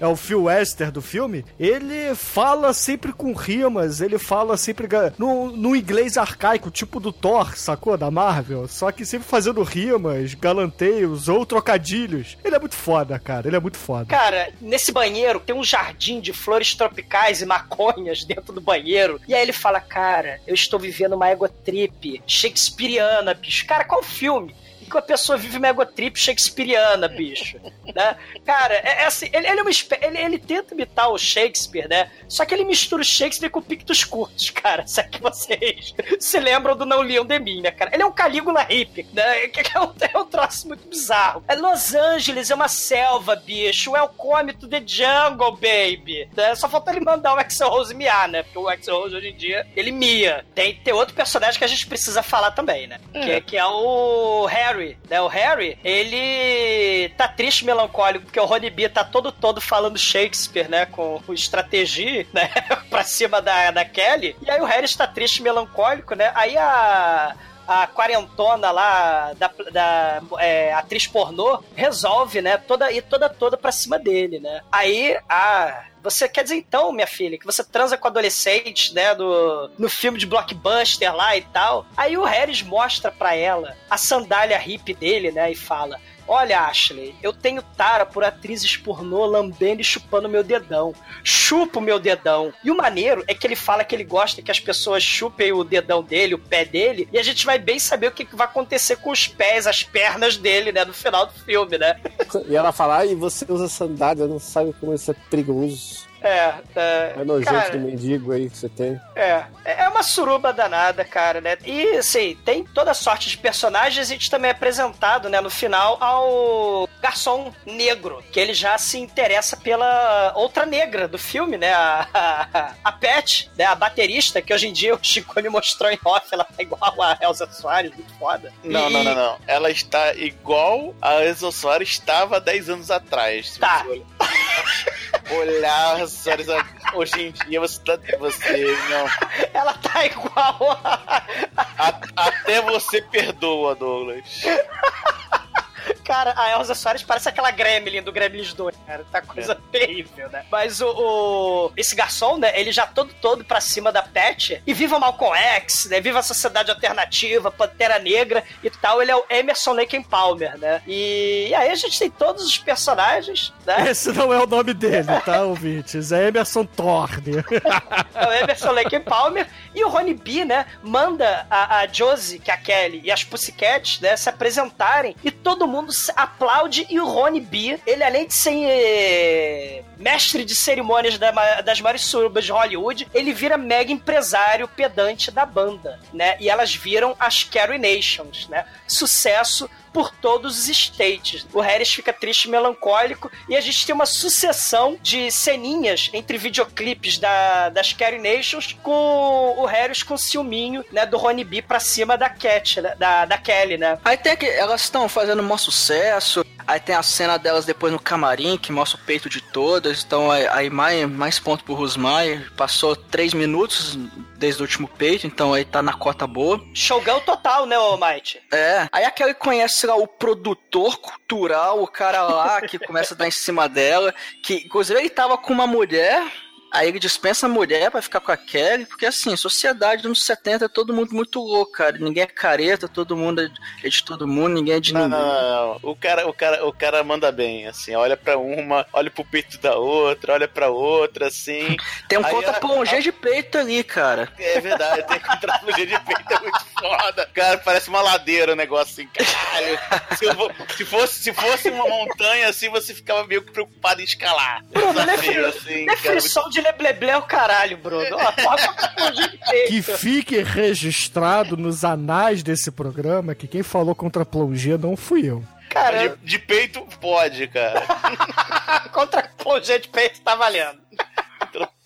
S7: é o Phil Wester do filme, ele fala sempre com rimas, ele fala sempre no, no inglês arcaico, tipo do Thor, sacou? Da Marvel. Só que sempre fazendo rimas, galanteios ou trocadilhos. Ele é muito foda, cara. Ele é muito foda.
S4: Cara, nesse banheiro tem um jardim de flores tropicais e maconhas dentro do banheiro. E aí ele fala: Cara, eu estou vivendo uma egotrip shakespeariana, bicho. Cara, qual filme? Que a pessoa vive uma egotrip shakespeariana, bicho. né? Cara, é, é assim, ele, ele, é uma ele, ele tenta imitar o Shakespeare, né? Só que ele mistura o Shakespeare com pictos curtos, cara. Se é que vocês se lembram do Não Liam de Mim, né, cara? Ele é um Calígula hippie, né? Que é um, é um troço muito bizarro. É Los Angeles, é uma selva, bicho. Welcome to the jungle, baby. Né? Só falta ele mandar o Axel Rose miar, né? Porque o Axel Rose hoje em dia, ele mia. Tem, tem outro personagem que a gente precisa falar também, né? Que, é, que é o Harry, né? O Harry, ele tá triste e melancólico porque o Ronnie B tá todo todo falando Shakespeare, né? Com estratégia, né? pra cima da, da Kelly. E aí o Harry está triste e melancólico, né? Aí a a quarentona lá da, da é, atriz pornô resolve, né, toda ir toda toda pra cima dele, né? Aí a você quer dizer então, minha filha, que você transa com adolescentes, né, do, no filme de blockbuster lá e tal. Aí o Harris mostra pra ela a sandália hippie dele, né, e fala: Olha, Ashley, eu tenho tara por atrizes pornô lambendo e chupando meu dedão. Chupa o meu dedão. E o maneiro é que ele fala que ele gosta que as pessoas chupem o dedão dele, o pé dele, e a gente vai bem saber o que que vai acontecer com os pés, as pernas dele, né, no final do filme, né?
S6: E ela fala, e você usa sandália, não sabe como isso é perigoso.
S4: É, é,
S6: É nojento
S4: cara,
S6: do mendigo aí que você tem.
S4: É, é uma suruba danada, cara, né? E, assim, tem toda sorte de personagens. A gente também é apresentado, né, no final, ao garçom negro, que ele já se interessa pela outra negra do filme, né? A, a, a Pat, né? A baterista, que hoje em dia o Chico me mostrou em off, ela tá igual a Elza Soares, muito foda.
S5: Não,
S4: E-
S5: não, não, não. Ela está igual a Elza Soares estava 10 anos atrás.
S4: Tá.
S5: olhar- as Soares hoje em dia, você tá. Você não.
S4: Ela tá igual a...
S5: A- até você perdoa, Douglas.
S4: Cara, a Elza Soares parece aquela Gremlin do Gremlins 2, cara. Tá coisa terrível, né? Mas o, o- Esse garçom, né? Ele já todo todo pra cima da Pet. E viva Malcolm X, né? Viva a Sociedade Alternativa, Pantera Negra e tal. Ele é o Emerson Lake Palmer, né? E, e aí a gente tem todos os personagens, né?
S7: Esse não é o nome dele, tá, ouvintes? É Emerson Thorne.
S4: É o Emerson Lake Palmer e o Ronnie B, né, manda a, a Josie, que é a Kelly, e as Pussycats, né, se apresentarem e todo mundo se aplaude e o Ronnie B, ele além de ser eh, mestre de cerimônias das maiores surubas de Hollywood, ele vira mega empresário pedante da banda, né, e elas viram as Carrie Nations, né, sucesso por todos os states. O Harris fica triste e melancólico e a gente tem uma sucessão de ceninhas entre videoclipes da, das Carrie Nations com o Harris com ciúminho, né, do Ronnie B pra cima da Cat, né, da, da Kelly, né?
S9: Aí tem que elas estão fazendo um maior sucesso. Aí tem a cena delas depois no camarim, que mostra o peito de todas. Então aí, mais, mais ponto pro Rusmai. Passou três minutos desde o último peito, então aí tá na cota boa.
S4: Showgirl total, né, ô Might?
S9: É. Aí a Kelly conhece lá o produtor cultural, o cara lá que começa a dar em cima dela. Que inclusive ele tava com uma mulher. Aí ele dispensa a mulher pra ficar com a Kelly, porque assim, sociedade dos anos 70 é todo mundo muito louco, cara. Ninguém é careta, todo mundo é de todo mundo, ninguém é de
S5: Não,
S9: ninguém.
S5: não, não. O cara, o, cara, o cara manda bem, assim. Olha pra uma, olha pro peito da outra, olha pra outra, assim.
S9: Tem um conta
S5: a-
S9: de peito ali, cara.
S5: É verdade, tem contrapulha de peito, é muito foda. Cara, parece uma ladeira o negócio assim, caralho. Se, vou- se fosse, se fosse uma montanha assim, você ficava meio preocupado em escalar. Desafio, assim, cara.
S4: Definição de lebleble é o caralho, Bruno. Ó.
S7: Que fique registrado nos anais desse programa que quem falou contra plongé não fui eu.
S4: Cara,
S5: De, de peito, pode, cara.
S4: contra plongé de peito tá valendo.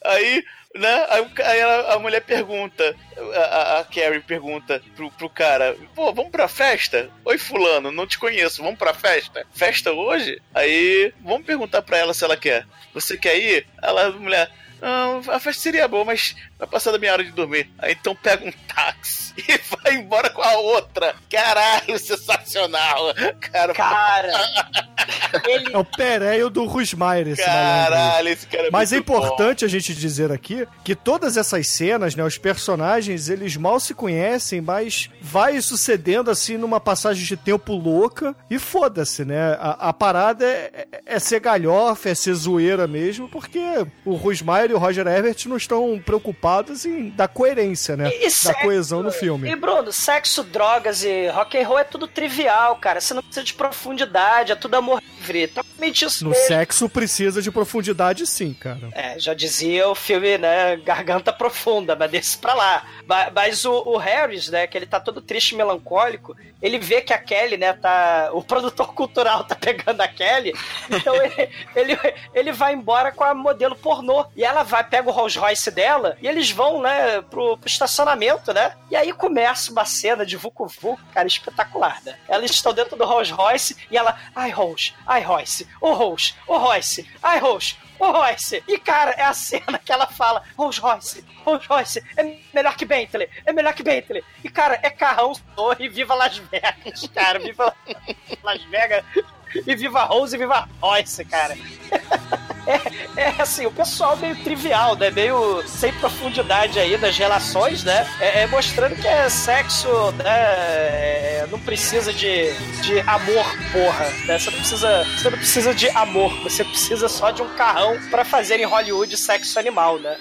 S5: Aí né? Aí, ela- a mulher pergunta, a, a- a Carrie pergunta pro, pro cara, pô, vamos pra festa? Oi, fulano, não te conheço, vamos pra festa? Festa hoje? Aí, vamos perguntar pra ela se ela quer. Você quer ir? Ela, a mulher, a festa seria boa, mas vai passar da minha hora de dormir. Aí então pega um táxi e vai embora com a outra. Caralho, sensacional. Cara,
S4: Cara, ele
S7: É o Pereio do Rusmaier, esse
S5: caralho, esse cara é
S7: Mas é
S5: muito bom.
S7: importante a gente dizer aqui que todas essas cenas, né, os personagens, eles mal se conhecem, mas vai sucedendo assim numa passagem de tempo louca e foda-se, né? A, a parada é, é- é ser galhofa, é ser zoeira mesmo, porque o Rusmaier e o Roger Ebert não estão preocupados em dar coerência, né?
S4: E- e
S7: da
S4: sexo,
S7: coesão no filme.
S4: E Bruno, sexo, drogas e rock and roll é tudo trivial, cara. Você não precisa de profundidade, é tudo amor livre. Totalmente isso
S7: No
S4: mesmo.
S7: sexo precisa de profundidade, sim, cara.
S4: É, já dizia o filme, né, Garganta Profunda, mas desse pra lá. Mas o, o Harris, né, que ele tá todo triste e melancólico, ele vê que a Kelly, né, tá... O produtor cultural tá pegando a Kelly, então ele, ele, ele vai embora com a modelo pornô. E ela vai, pega o Rolls Royce dela, e eles vão, né, pro, pro estacionamento, né, e aí começa uma cena de Vucu Vucu, cara, espetacular, né. Elas estão dentro do Rolls Royce, e ela, ai, Rolls, ai, Royce, ô Rolls, ô Royce, ai, Rolls, Ô, Royce! E, cara, é a cena que ela fala: Rolls Royce, Rolls Royce, é melhor que Bentley, é melhor que Bentley. E, cara, é carrão, torre, viva Las Vegas, cara, viva Las Vegas, e viva Rose e viva Royce, cara. É, é assim, o pessoal meio trivial, né? Meio sem profundidade aí das relações, né? É, é mostrando que é sexo, né? é, não precisa de, de amor, porra. Né? Você, não precisa, você não precisa de amor, você precisa só de um carrão pra fazer em Hollywood sexo animal, né?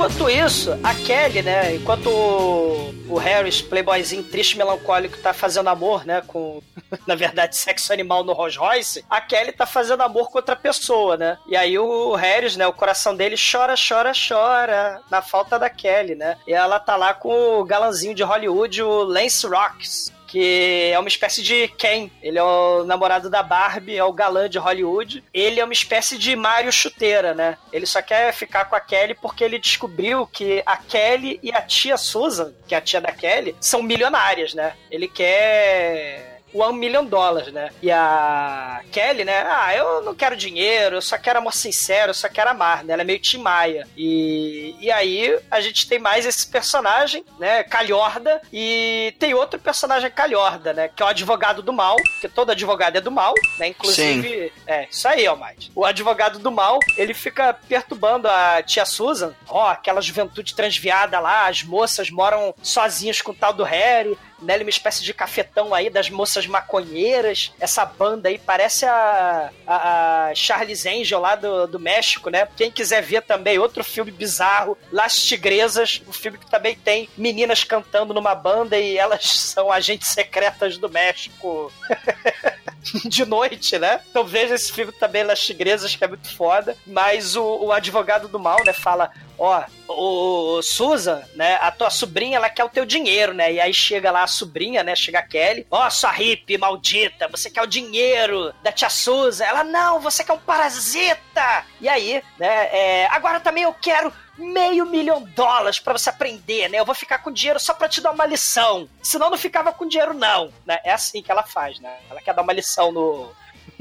S4: Enquanto isso, a Kelly, né? Enquanto o, o Harris, playboyzinho triste, melancólico, tá fazendo amor, né? Com, na verdade, sexo animal no Rolls Royce, a Kelly tá fazendo amor com outra pessoa, né? E aí o Harris, né? O coração dele chora, chora, chora na falta da Kelly, né? E ela tá lá com o galanzinho de Hollywood, o Lance Rocks que é uma espécie de Ken. Ele é o namorado da Barbie, é o galã de Hollywood. Ele é uma espécie de Mario chuteira, né? Ele só quer ficar com a Kelly porque ele descobriu que a Kelly e a tia Susan, que é a tia da Kelly, são milionárias, né? Ele quer one million dólares, né? E a Kelly, né? Ah, eu não quero dinheiro, eu só quero amor sincero, eu só quero amar, né? Ela é meio Tim Maia. E, e aí a gente tem mais esse personagem, né? Calhorda. E tem outro personagem calhorda, né? Que é o advogado do mal, porque todo advogado é do mal, né? Inclusive. É, isso aí, Almighty. O advogado do mal, ele fica perturbando a tia Susan. Ó, aquela juventude transviada lá, as moças moram sozinhas com o tal do Harry né, uma espécie de cafetão aí das moças maconheiras. Essa banda aí parece a, a, a Charles Angel lá do, do México, né? Quem quiser ver também outro filme bizarro, Las Tigresas, um filme que também tem meninas cantando numa banda e elas são agentes secretas do México. de noite, né? Então veja esse filme também, Las Tigresas, que é muito foda. Mas o, o advogado do mal, né, fala: Ó, o Susan, né, a tua sobrinha, ela quer o teu dinheiro, né? E aí chega lá a sobrinha, né? Chega a Kelly: Ó, sua hippie maldita, você quer o dinheiro da tia Susan? Ela: Não, você quer um parasita! E aí, né, é, agora também eu quero meio milhão de dólares para você aprender, né? Eu vou ficar com dinheiro só para te dar uma lição. Senão não ficava com dinheiro não, né? É assim que ela faz, né? Ela quer dar uma lição no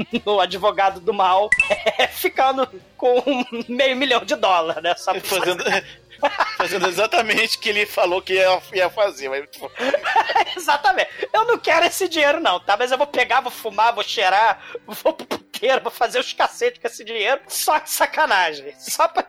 S4: no advogado do mal, é, ficando com meio milhão de dólares, né? Só
S5: Fazendo, fazendo exatamente o que ele falou que ia, ia fazer. Mas...
S4: Exatamente. Eu não quero esse dinheiro, não, tá? Mas eu vou pegar, vou fumar, vou cheirar, vou puteiro, vou fazer os cacetes com esse dinheiro. Só de sacanagem. Só pra.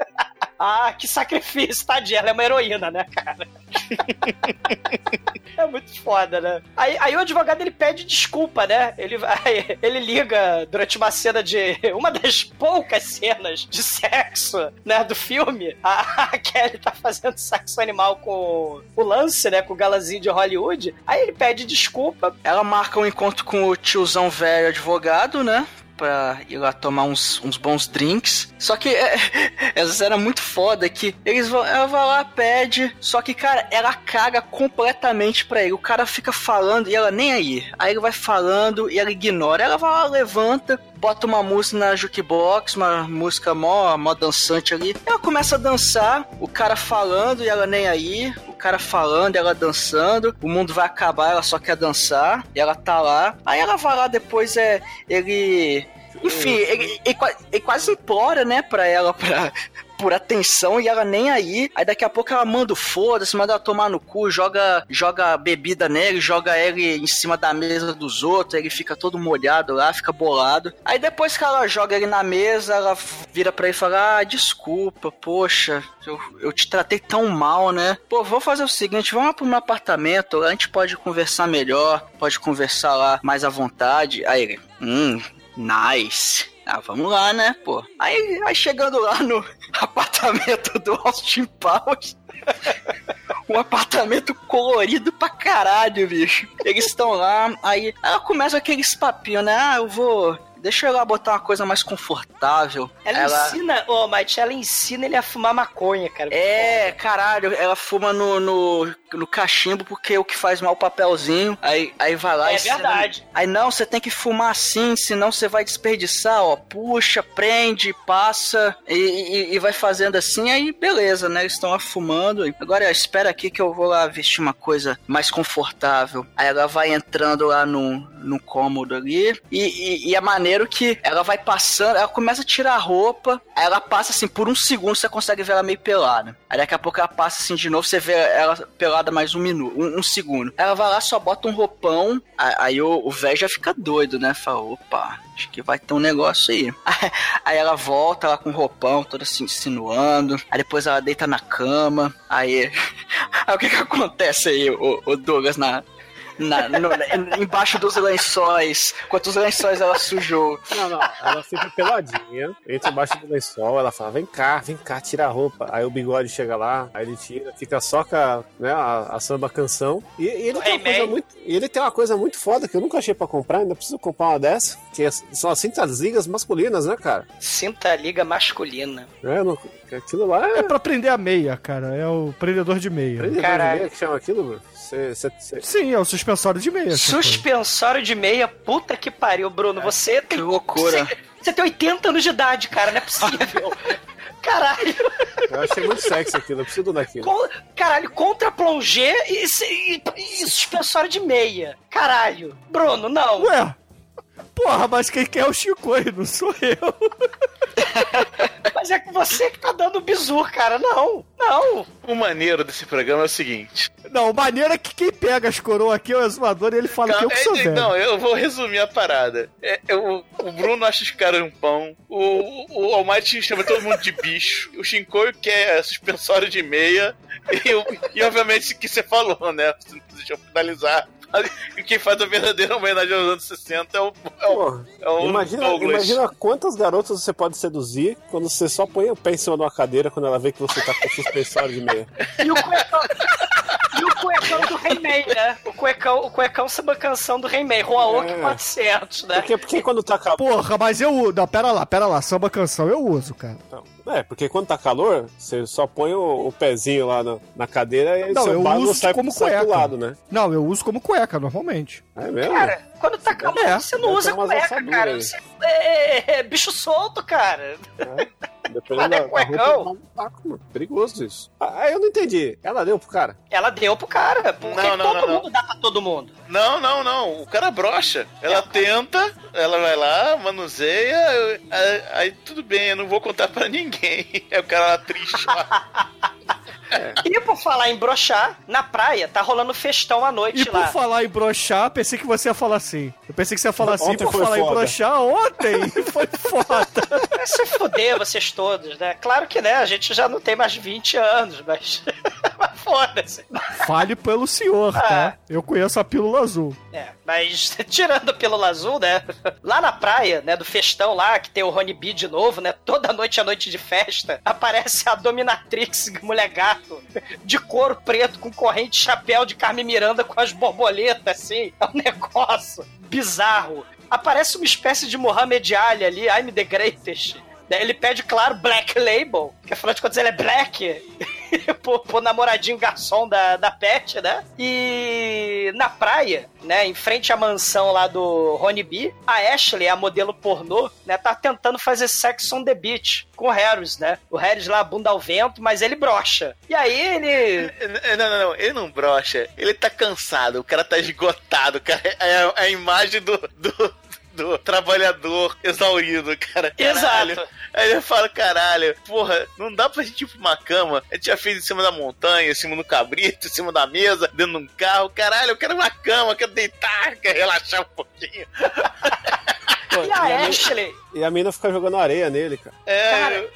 S4: ah, que sacrifício, tadinha. Ela é uma heroína, né, cara? é muito foda, né? Aí, aí o advogado ele pede desculpa, né? Ele, aí, ele liga durante uma cena de. Uma das poucas cenas de sexo, né? Do filme. A, a Kelly tá fazendo sexo animal com o Lance, né? Com o galazinho de Hollywood. Aí ele pede desculpa.
S9: Ela marca um encontro com o tiozão velho advogado, né? Pra ir lá tomar uns, uns bons drinks. Só que é, essa cena é muito foda que eles vão, ela vai lá, pede, só que, cara, ela caga completamente pra ele. O cara fica falando e ela nem aí. Aí ele vai falando e ela ignora. Ela vai lá, levanta, bota uma música na jukebox, uma música mó, mó dançante ali. Ela começa a dançar, o cara falando e ela nem aí. O cara falando, ela dançando. O mundo vai acabar, ela só quer dançar. E ela tá lá. Aí ela vai lá depois, é. Ele. Enfim, ele, ele ele quase implora, né, pra ela, pra, por atenção e ela nem aí. Aí daqui a pouco ela manda o foda-se, manda ela tomar no cu, joga, joga bebida nele, joga ele em cima da mesa dos outros, ele fica todo molhado lá, fica bolado. Aí depois que ela joga ele na mesa, ela vira pra ele e fala: Ah, desculpa, poxa, eu, eu te tratei tão mal, né? Pô, vou fazer o seguinte, vamos pro meu apartamento, a gente pode conversar melhor, pode conversar lá mais à vontade. Aí ele, hum, nice. Ah, vamos lá, né, pô? Aí, aí chegando lá no apartamento do Austin Powers. Um apartamento colorido pra caralho, bicho. Eles estão lá, aí ela começa aqueles papinhos, né? Ah, eu vou. Deixa eu ir lá botar uma coisa mais confortável.
S4: Ela, ensina, ô, Mate, ela ensina ele a fumar maconha, cara.
S9: É, caralho, ela fuma no, no, no cachimbo porque é o que faz mal o papelzinho. Aí, aí vai lá
S4: É
S9: e ensina-
S4: verdade.
S9: Aí não, você tem que fumar assim, senão você vai desperdiçar, ó. Puxa, prende, passa e, e- e vai fazendo assim, aí beleza, né? Eles estão lá fumando. Agora espera aqui que eu vou lá vestir uma coisa mais confortável. Aí ela vai entrando lá no, no cômodo ali. E, e- e é maneiro que ela vai passando, ela começa a tirar a roupa, aí ela passa assim, por um segundo você consegue ver ela meio pelada. Aí daqui a pouco ela passa assim de novo, você vê ela pelada mais um minuto, um, um segundo. Ela vai lá, só bota um roupão, aí, o o velho já fica doido, né? Fala, opa, acho que vai ter um negócio aí. Aí ela volta lá com o roupão, toda assim, insinuando. Aí depois ela deita na cama. Aí. Aí o que que acontece aí, o, o Douglas, na. Na no- embaixo dos lençóis, quantos lençóis ela sujou.
S6: Não, não, ela fica peladinha, entra embaixo do lençol, ela fala, vem cá, vem cá, tira a roupa. Aí o bigode chega lá, aí ele tira, fica só com a, né, a, a samba canção. E, e ele, tem uma coisa muito, e ele tem uma coisa muito foda que eu nunca achei pra comprar, ainda preciso comprar uma dessa, que é- são as cintas ligas masculinas, né, cara?
S4: Cinta liga masculina.
S6: É, não- aquilo lá é...
S7: É pra prender a meia, cara. É o prendedor de meia.
S6: Prendedor de
S4: Caralho.
S6: meia que chama aquilo, Bruno? Cê- cê- cê-
S7: Sim, é o suspensório de meia.
S4: Suspensório de meia, puta que pariu, Bruno. Você tem.
S9: Que loucura.
S4: Você, você tem 80 anos de idade, cara, não é possível. Caralho.
S6: Eu achei muito sexy aquilo, eu preciso daquilo.
S4: Com- caralho, contra plongé e, e, e suspensório de meia. Caralho. Bruno, não.
S7: Ué, porra, mas quem quer é o Chico aí, não sou eu.
S4: Mas é que você que tá dando bizu, cara. Não, não.
S5: O maneiro desse programa é o seguinte.
S7: Não, maneira é que quem pega as coroas aqui é o exumador e ele fala que eu que sou
S5: é,
S7: velho.
S5: não, eu vou resumir a parada. É, é, o, o Bruno acha os caras um pão. O, o, o Almighty chama todo mundo de bicho. O Shinkoio quer suspensório de meia. E, o- e obviamente o que você falou, né? Deixa eu finalizar. E quem faz a verdadeira homenagem aos anos 60 é o, é o,
S6: Porra,
S5: é o
S6: imagina,
S5: Douglas.
S6: imagina quantas garotas você pode seduzir quando você só põe o pé em cima de uma cadeira quando ela vê que você tá com suspensório de meia.
S4: E o cuecão. E o cuecão do Rei-Mei, né? O cuecão, o cuecão samba canção do Rei-Mei. Roaoki
S6: É.
S4: 400, né?
S6: Porque, porque quando tá.
S7: Porra, mas eu uso. Não, pera lá, pera lá. Samba canção eu uso, cara.
S6: É, porque quando tá calor, você só põe o, o pezinho lá na, na cadeira e
S7: Não,
S6: seu
S7: eu uso
S6: sai,
S7: como
S6: sai pro
S7: cueca.
S6: lado, né?
S7: Não, eu uso como cueca, normalmente.
S6: É mesmo?
S4: Cara, quando tá calor,
S7: É,
S4: você não
S6: deve
S4: usa cueca, cara.
S6: aí.
S4: Você é, é bicho solto, cara. É
S6: da, da
S4: cuecão?
S6: roupa, é um taco, mano. Perigoso isso. Ah, eu não entendi. Ela deu pro cara.
S4: Ela deu pro cara, porque
S5: Não, não,
S4: todo
S5: não, não.
S4: mundo dá pra todo mundo.
S5: Não, não, não. O cara brocha. Ela tenta, ela vai lá, manuseia. eu- aí, aí tudo bem, eu não vou contar pra ninguém. É o cara lá triste lá.
S4: E por falar em brochar, na praia tá rolando festão à noite
S7: E por
S4: lá.
S7: falar em brochar, pensei que você ia falar assim. Eu pensei que você ia falar assim,
S6: Ontem
S7: por
S6: foi
S7: falar em
S6: foda.
S7: brochar, ontem foi foda.
S4: Vai se fuder vocês todos, né? Claro que, né, a gente já não tem mais 20 anos, mas... mas foda-se.
S7: Fale pelo senhor, tá? Eu conheço a pílula azul.
S4: É, mas tirando a pílula azul, né? Lá na praia, né, do festão lá, que tem o Rony B de novo, né? Toda noite é noite de festa, aparece a Dominatrix, mulher gato, de couro preto, com corrente, chapéu de Carmen Miranda com as borboletas, assim. É um negócio bizarro. aparece uma espécie de Ali ali, I'm the greatest. Ele pede, claro, Black Label, que afinal de contas ele é black, pro, namoradinho garçom da, da Pet, né? E na praia, né, em frente à mansão lá do Rony B, a Ashley, a modelo pornô, né, tá tentando fazer sex on the beach com o Harris, né? O Harris lá, bunda ao vento, mas ele brocha. E aí ele...
S5: Não, não, não, ele não brocha. Ele tá cansado, o cara tá esgotado, cara. É a, é a imagem do, do, do trabalhador exaurido, cara. Caralho.
S4: Exato.
S5: Aí ele fala, caralho, porra, não dá pra gente ir pra uma cama. A gente já fez em cima da montanha, em cima do cabrito, em cima da mesa, dentro de um carro. Caralho, eu quero uma cama, quero deitar, quero relaxar um pouquinho.
S6: Pô,
S4: E a
S6: mina-
S4: Ashley,
S6: e a mina fica jogando areia nele, cara.
S5: É,
S4: Cara,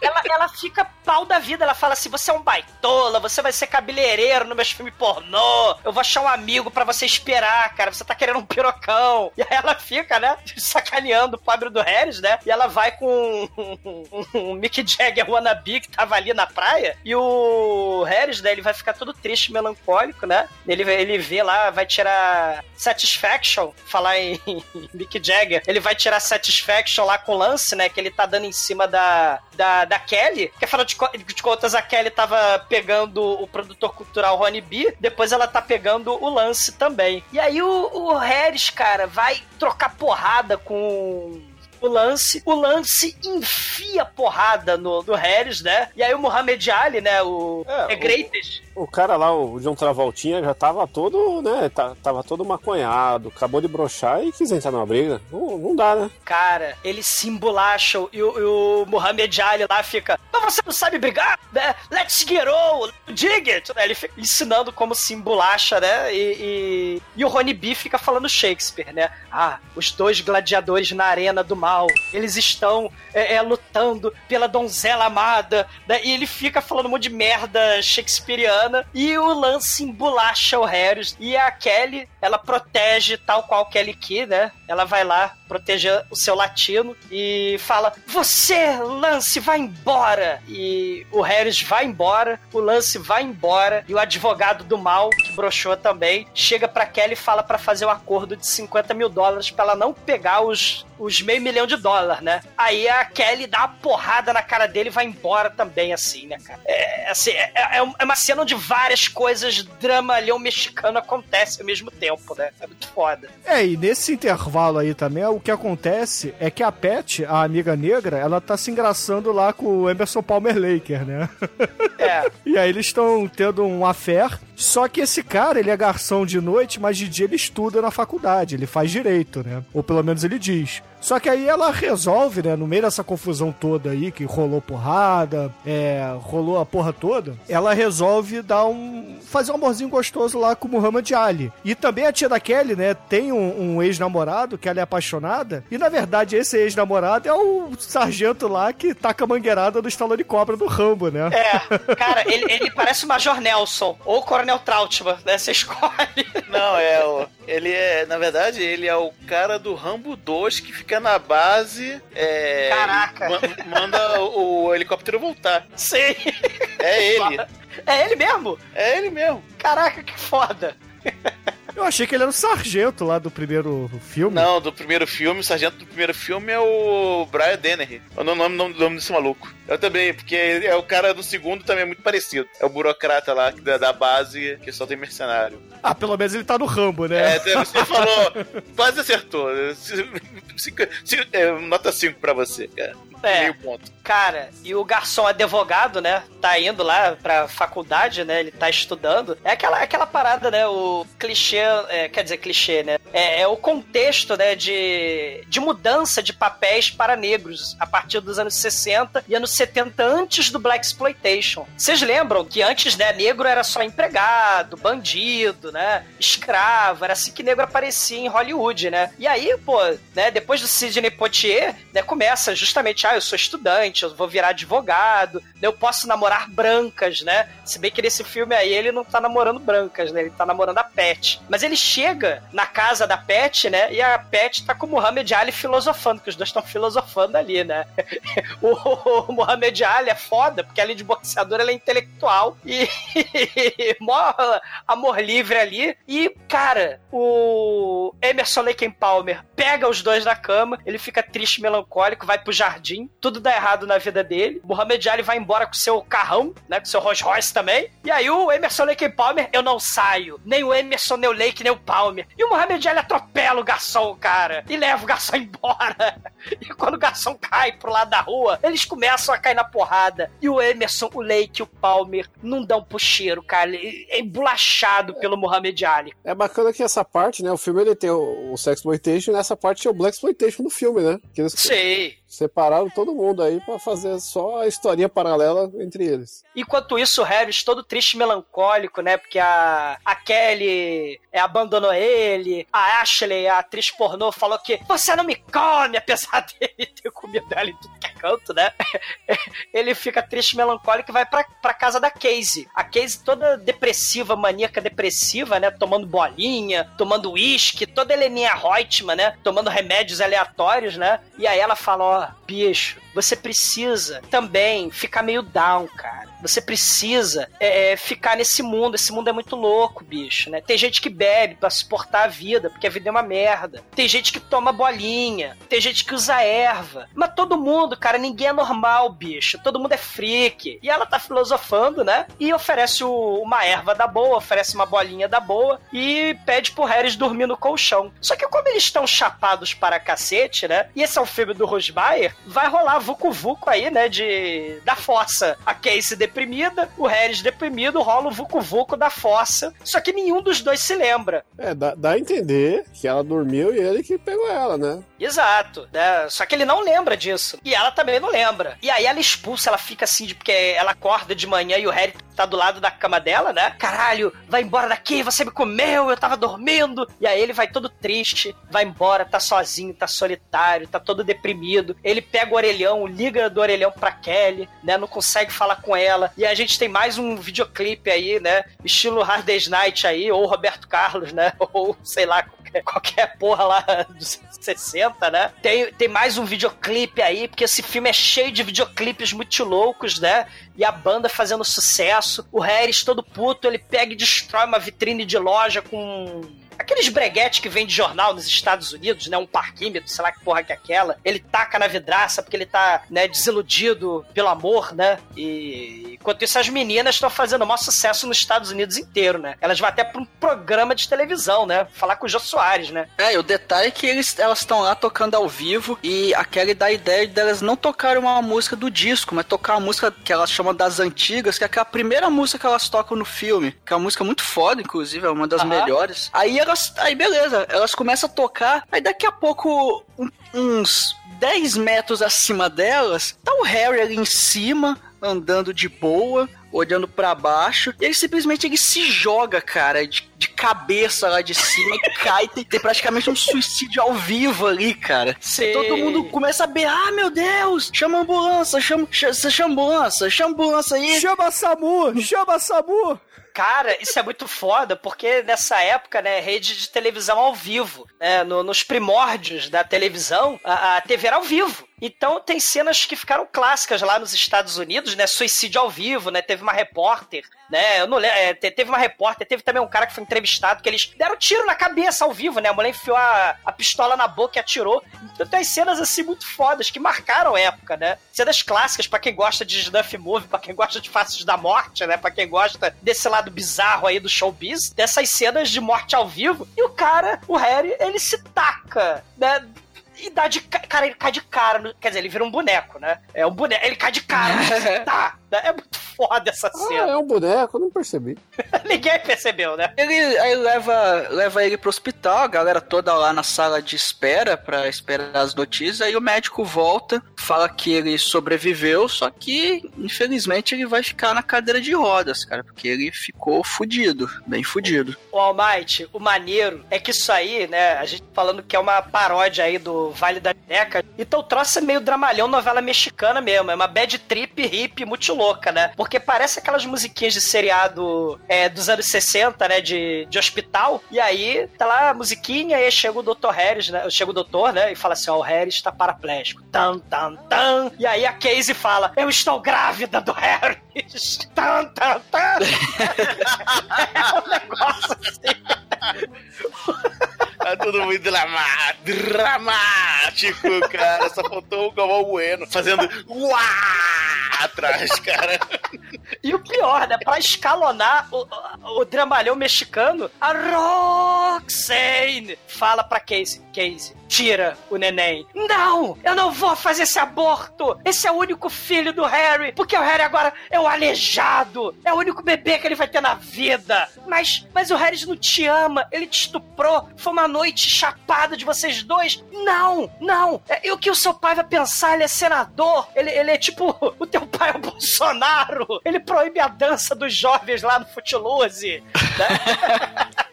S4: ela, ela fica pau da vida. Ela fala assim: você é um baitola, você vai ser cabeleireiro no meus filmes pornô. Eu vou achar um amigo pra você esperar, cara. Você tá querendo um pirocão. E aí ela fica, né, sacaneando o pobre do Harris, né? E ela vai com um, um Mick Jagger wannabe que tava ali na praia. E o Harris, né, ele vai ficar todo triste, melancólico, né? Ele, ele vê lá, vai tirar Satisfaction, falar em Mick Jagger. Ele vai tirar Satisfaction lá com o Lance, né? Que ele tá dando em cima da, da, da Kelly. Que afinal de, co- de contas, a Kelly tava pegando o produtor cultural Rony B. Depois ela tá pegando o Lance também. E aí o, o Harris, cara, vai trocar porrada com o lance. O lance enfia porrada no, no Harris, né? E aí o Muhammad Ali, né? O
S6: É,
S4: é, Greatest.
S6: O cara lá, o John Travoltinha, já tava todo, né? Tava todo maconhado, acabou de brochar e quis entrar numa briga. Não, não dá, né?
S4: Cara, eles se embolacham e o, e o Muhammad Ali lá fica. Mas você não sabe brigar? Né? Let's get all, dig it! Ele fica ensinando como se embolacha, né? E, e, e o Rony B fica falando Shakespeare, né? Ah, os dois gladiadores na arena do mal, eles estão é, é, lutando pela donzela amada, né? E ele fica falando um monte de merda shakespeariana e o Lance embolacha o Harris e a Kelly, ela protege tal qual Kelly Key, né? Ela vai lá proteger o seu latino e fala: Você, Lance, vai embora! E o Harris vai embora, o Lance vai embora, e o advogado do mal, que broxou também, chega pra Kelly e fala pra fazer um acordo de 50 mil dólares pra ela não pegar os, os meio milhão de dólares, né? Aí a Kelly dá uma porrada na cara dele e vai embora também, assim, né, cara? É, assim, é, é- é uma cena onde várias coisas dramalhão mexicano acontecem ao mesmo tempo, né? É muito foda.
S7: É, e nesse intervalo aí também, o que acontece é que a Pet, a amiga negra, ela tá se engraçando lá com o Emerson Palmer Laker, né?
S4: É.
S7: E aí eles estão tendo um affair. Só que esse cara, ele é garçom de noite, mas de dia ele estuda na faculdade, ele faz direito, né? Ou pelo menos ele diz. Só que aí ela resolve, né, no meio dessa confusão toda aí, que rolou porrada, é, rolou a porra toda, ela resolve dar um. fazer um amorzinho gostoso lá com o Muhammad Ali. E também a tia da Kelly, né, tem um, um ex-namorado que ela é apaixonada, e na verdade esse ex-namorado é o sargento lá que taca a mangueirada do Stallone Cobra do Rambo, né?
S4: É, cara, ele, ele parece o Major Nelson ou o Coronel Trautmann, né? Você escolhe.
S5: Não, é o. Ele é, na verdade, ele é o cara do Rambo 2 que fica na base. É,
S4: Caraca.
S5: ma- manda o, o helicóptero voltar.
S4: Sim.
S5: É ele.
S4: É ele mesmo?
S5: É ele mesmo.
S4: Caraca, que foda.
S7: Eu achei que ele era o sargento lá do primeiro filme.
S5: Não, do primeiro filme, o sargento do primeiro filme é o Brian Dennehy. É o nome, nome, nome desse maluco. Eu também, porque é o cara do segundo também é muito parecido. É o burocrata lá da, da base que só tem mercenário.
S7: Ah, pelo menos ele tá no Rambo, né?
S5: É, você falou, quase acertou. Cinco- cinco- é, nota 5 pra você, cara.
S4: É.
S5: Meio ponto.
S4: Cara, e o garçom advogado, né? Tá indo lá pra faculdade, né? Ele tá estudando. É aquela, aquela parada, né? O clichê, é, quer dizer, clichê, né? É, é o contexto, né? De, de mudança de papéis para negros a partir dos anos 60 e anos 70, antes do Black Exploitation. Vocês lembram que antes, né? Negro era só empregado, bandido, né? Escravo. Era assim que negro aparecia em Hollywood, né? E aí, pô, né? Depois do Sidney Poitier, né? Começa justamente, ah, eu sou estudante, eu vou virar advogado, né, eu posso namorar brancas, né? Se bem que nesse filme aí ele não tá namorando brancas, né? Ele tá namorando a Pet. Mas ele chega na casa da Pet, né? E a Pet tá com o Muhammad Ali filosofando, que os dois estão filosofando ali, né? o Muhammad Ali é foda, porque além de boxeador, ele é intelectual e mó amor livre ali. E, cara, o Emerson Lake Palmer pega os dois na cama, ele fica triste, melancólico, vai pro jardim, tudo dá errado na vida dele. Muhammad Ali vai embora com seu carrão, né? Com seu Rolls Royce também. E aí o Emerson Lake Palmer, eu não saio. Nem o Emerson, nem o Lake, nem o Palmer. E o Muhammad Ali atropela o garçom, cara. E leva o garçom embora. E quando o garçom cai pro lado da rua, eles começam a cair na porrada. E o Emerson, o Lake e o Palmer não dão pro cheiro, cara. É embolachado pelo Muhammad Ali.
S6: É bacana que essa parte, né? O filme ele tem o, o Sex Exploitation e nessa parte é o Black Exploitation do filme, né? Que eles
S4: Sei.
S6: Separaram todo mundo aí pra fazer só a historinha paralela entre eles.
S4: Enquanto isso, o Harris todo triste e melancólico, né? Porque a, a Kelly é, abandonou ele, a Ashley, a atriz pornô, falou que você não me come, apesar dele ter comido ela em tudo que é canto, né? Ele fica triste e melancólico e vai pra, pra casa da Casey. A Casey toda depressiva, maníaca depressiva, né? Tomando bolinha, tomando uísque, toda Heleninha Reutemann, né? Tomando remédios aleatórios, né? E aí ela fala, ó, bicho, você precisa também ficar meio down, cara. Você precisa é, é, ficar nesse mundo. Esse mundo é muito louco, bicho, né? Tem gente que bebe pra suportar a vida, porque a vida é uma merda. Tem gente que toma bolinha. Tem gente que usa erva. Mas todo mundo, cara, ninguém é normal, bicho. Todo mundo é freak. E ela tá filosofando, né? E oferece o- uma erva da boa, oferece uma bolinha da boa e pede pro Harris dormir no colchão. Só que como eles estão chapados para cacete, né? E esse é o filme do Rosbayer, vai rolar vucu vucu aí, né? De da fossa. A Casey deprimida, o Harris deprimido, rola o vucu vucu da fossa. Só que nenhum dos dois se lembra.
S6: É, dá, dá a entender que ela dormiu e ele que pegou ela, né?
S4: Exato, né? Só que ele não lembra disso. E ela também não lembra. E aí ela expulsa, ela fica assim, de, porque ela acorda de manhã e o Harry tá do lado da cama dela, né? Caralho, vai embora daqui, você me comeu, eu tava dormindo. E aí ele vai todo triste, vai embora, tá sozinho, tá solitário, tá todo deprimido. Ele pega o orelhão, liga do orelhão pra Kelly, né? Não consegue falar com ela. E a gente tem mais um videoclipe aí, né? Estilo Hard Day's Night aí, ou Roberto Carlos, né? Ou sei lá, qualquer, qualquer porra lá dos 60, né? Tem, tem mais um videoclipe aí, porque esse filme é cheio de videoclipes muito loucos, né? E a banda fazendo sucesso. O Harris todo puto, ele pega e destrói uma vitrine de loja com aqueles breguetes que vem de jornal nos Estados Unidos, né? Um parquímetro, sei lá que porra que é aquela. Ele taca na vidraça porque ele tá, né, desiludido pelo amor, né? E enquanto isso, as meninas estão fazendo o maior sucesso nos Estados Unidos inteiro, né? Elas vão até pra um programa de televisão, né? Falar com o Jô Soares, né?
S9: É, e o detalhe é que eles, elas estão lá tocando ao vivo e a Kelly dá a ideia delas não tocarem uma música do disco, mas tocar uma música que elas chamam das antigas, que é aquela primeira música que elas tocam no filme, que é uma música muito foda, inclusive, é uma das melhores. Aí elas, aí beleza, elas começam a tocar, aí daqui a pouco, um- uns 10 metros acima delas, tá o Harry ali em cima, andando de boa, olhando pra baixo, e ele simplesmente ele se joga, cara, de, de cabeça lá de cima e cai. Tem, tem praticamente um suicídio ao vivo ali, cara.
S4: Sim.
S9: Todo mundo começa a berrar, ah, meu Deus, chama a ambulância, chama, chama, chama a ambulância, chama a ambulância aí.
S7: Chama a Samu! Chama a Samu!
S4: Cara, isso é muito foda, porque nessa época, né, rede de televisão ao vivo, né, no- nos primórdios da televisão, a, a TV era ao vivo. Então tem cenas que ficaram clássicas lá nos Estados Unidos, né, suicídio ao vivo, né, teve uma repórter, né, eu não lembro, é, te- teve uma repórter, teve também um cara que foi entrevistado, que eles deram tiro na cabeça ao vivo, né, a mulher enfiou a, a pistola na boca e atirou. Então tem cenas assim muito fodas, que marcaram a época, né, cenas clássicas pra quem gosta de snuff movie, pra quem gosta de Faces da Morte, né, pra quem gosta desse lado bizarro aí do showbiz, dessas cenas de morte ao vivo, e o cara, o Harry, ele se taca, né, e dá de ca- cara, ele cai de cara, no- quer dizer, ele vira um boneco, né? É um boneco, ele cai de cara, tá? é muito foda essa
S6: Ah,
S4: cena.
S6: é um boneco, eu não percebi.
S4: Ninguém percebeu, né?
S9: Ele aí leva, leva ele pro hospital, a galera toda lá na sala de espera pra esperar as notícias. Aí o médico volta, fala que ele sobreviveu, só que infelizmente ele vai ficar na cadeira de rodas, cara, porque ele ficou fudido, bem fudido.
S4: O Almighty, o maneiro é que isso aí, né? A gente falando que é uma paródia aí do Vale da Neca. Então o troço é meio dramalhão, novela mexicana mesmo. É uma bad trip hippie muito louca, né? Porque parece aquelas musiquinhas de seriado é, dos anos 60, né? De, de hospital. E aí tá lá a musiquinha, e aí chega o Dr. Harris, né? Chega o doutor, né? E fala assim: ó, o Harris tá paraplégico. Tan, tan, tan. E aí a Casey fala: Eu estou grávida do Harris. Tan, tan, tan. é um negócio assim.
S5: É tudo muito dramático, cara. Só faltou o Galvão Bueno fazendo uá atrás, cara.
S4: E o pior, né? Pra escalonar o, o, o dramalhão mexicano, a Roxane fala pra Casey: Casey, tira o neném. Não! Eu não vou fazer esse aborto! Esse é o único filho do Harry, porque o Harry agora é o aleijado! É o único bebê que ele vai ter na vida! Mas, mas o Harry não te ama, ele te estuprou, foi uma noite chapada de vocês dois. Não! Não! É, e o que o seu pai vai pensar? Ele é senador, ele, ele é tipo o teu pai é o Bolsonaro! Ele proíbe a dança dos jovens lá no Footloose, né?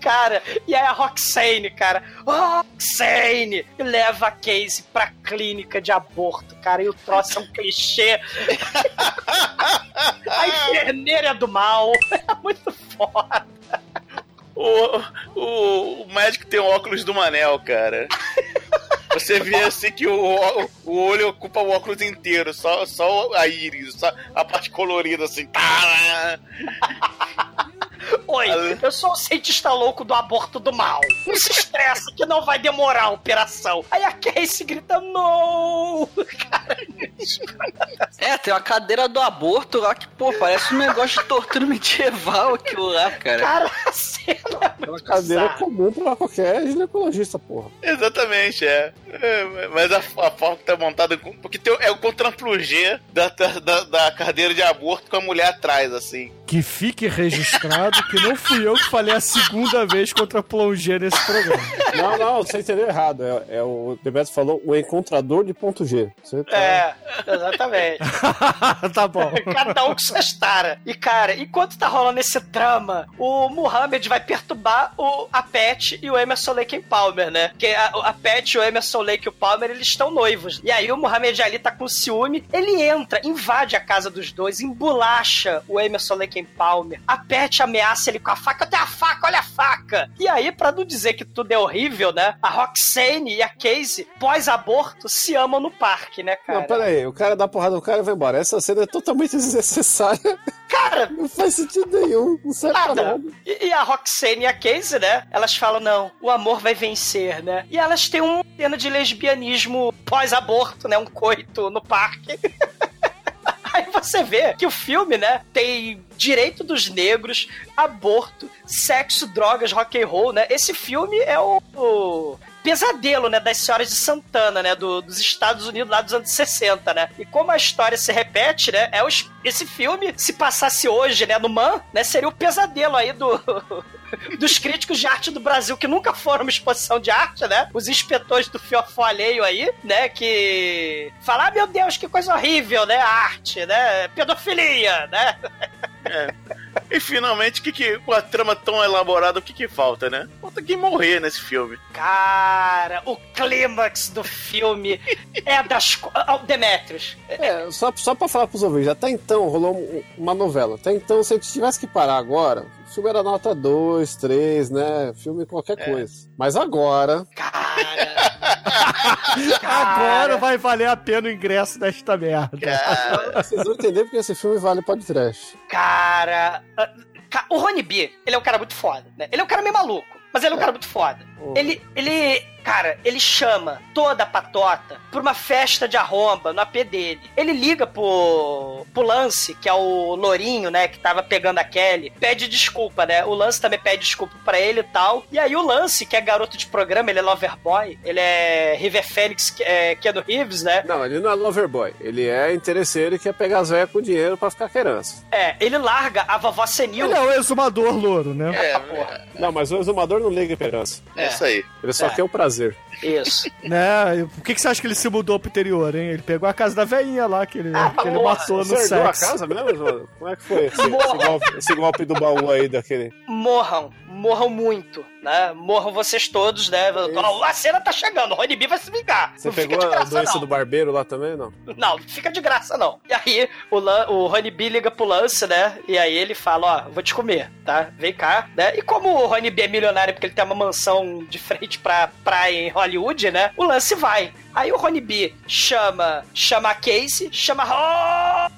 S4: Cara, e aí a Roxane, cara, Roxane, leva a Casey pra clínica de aborto, cara, e o troço é um clichê. a enfermeira é do mal, é muito foda.
S5: O, o, o médico tem um óculos do Manel, cara. Você vê assim que o, ó- o olho ocupa o óculos inteiro, só, só a íris, só a parte colorida assim. Tá.
S4: Oi, eu sou o cientista louco do aborto do mal. Não se estressa que não vai demorar a operação. Aí a Casey grita, não!
S9: É, tem uma cadeira do aborto lá que, pô, parece um negócio de tortura medieval aquilo lá, cara.
S4: Cara, a cena é
S6: uma cadeira comum pra qualquer ginecologista, porra.
S5: Exatamente, é. É, Mas a, a forma que tá montada. com- Porque tem, é o contraplugê da, da, da cadeira de aborto com a mulher atrás, assim.
S7: Que fique registrado que não fui eu que falei a segunda vez contra plongé nesse programa.
S6: Não, não, você entendeu errado. É, é o Demetrius falou o encontrador de ponto G. Você tá-
S4: É, exatamente.
S7: tá bom.
S4: Cada um com suas taras. E, cara, enquanto tá rolando esse drama, o Muhammad vai perturbar o, a Pat e o Emerson Lake Palmer, né? Porque a, a Pat, o Emerson Lake e o Palmer, eles estão noivos. E aí o Muhammad Ali tá com ciúme, ele entra, invade a casa dos dois, embolacha o Emerson Lake Palmer. A Pat ameaça ele com a faca, eu tenho a faca, olha a faca! E aí, pra não dizer que tudo é horrível, né? A Roxane e a Casey, pós-aborto, se amam no parque, né, cara?
S6: Não, pera aí, o cara dá porrada no cara e vai embora. Essa cena é totalmente desnecessária.
S4: Cara,
S6: Não faz sentido nenhum. Não serve pra
S4: Nada.
S6: nada.
S4: E, e a Roxane e a Casey, né? Elas falam, não, o amor vai vencer, né? E elas têm uma cena de lesbianismo pós-aborto, né? Um coito no parque. Aí você vê que o filme, né, tem direito dos negros, aborto, sexo, drogas, rock and roll, né? Esse filme é o, o pesadelo, né, das senhoras de Santana, né, do- dos Estados Unidos lá dos anos 60, né? E como a história se repete, né, é os- esse filme, se passasse hoje, né, no Man, né, seria o pesadelo aí do dos críticos de arte do Brasil que nunca foram uma exposição de arte, né? Os inspetores do fiofó alheio aí, né? Que falam, ah, meu Deus, que coisa horrível, né? A arte, né? Pedofilia, né?
S5: E finalmente, o que que, com a trama tão elaborada, o que que falta, né? Falta quem morrer nesse filme.
S4: Cara, o clímax do filme é das... co- Ah, Demetrius,
S6: É, só, só pra falar pros ouvintes, até então rolou um- uma novela. Até então, se a gente tivesse que parar agora, filme era nota 2, 3, né? Filme qualquer coisa. Mas agora,
S4: cara...
S7: Agora vai valer a pena o ingresso desta merda.
S5: Cara,
S6: vocês vão entender porque esse filme vale pode trash.
S4: Cara... ah, O Rony B, ele é um cara muito foda, né? Ele é um cara meio maluco, mas ele é um cara muito foda.
S6: Oh.
S4: Ele, ele, cara, ele chama toda a patota pra uma festa de arromba no AP dele. Ele liga pro, pro Lance, que é o Lourinho, né, que tava pegando a Kelly, pede desculpa, né? O Lance também pede desculpa pra ele e tal. E aí o Lance, que é garoto de programa, ele é Loverboy, ele é River Phoenix, que é Keanu Reeves, né?
S6: Não, ele não é loverboy. Ele é interesseiro e quer pegar as velhas com dinheiro pra ficar querança.
S4: É, ele larga a vovó senil.
S7: Ele é o exumador louro, né?
S5: é,
S6: Não, mas o exumador não liga esperança.
S5: é isso aí.
S6: Ele só
S4: É.
S6: quer o prazer.
S4: Isso.
S7: Né? Por que, que você acha que ele se mudou pro interior, hein? Ele pegou a casa da veinha lá que ele,
S4: Ah,
S7: que ele matou no
S6: Você herdou a
S7: sexo.
S6: casa mesmo? Como é que foi esse, esse golpe, esse golpe do baú aí daquele?
S4: morram, morram muito. né? Morram vocês todos, né? Ó, a cena tá chegando, o Honeybee vai se vingar.
S6: Você
S4: não fica
S6: pegou
S4: de
S6: a
S4: graça,
S6: doença
S4: não.
S6: do barbeiro lá também, não?
S4: Não, fica de graça, não. E aí, o, Lan, o Honeybee liga pro Lance, né? E aí ele fala, ó, vou te comer, tá? Vem cá, né? E como o Honeybee é milionário porque ele tem uma mansão de frente pra praia em Hollywood, né? O Lance vai. Aí o Honeybee chama, chama a Casey, chama a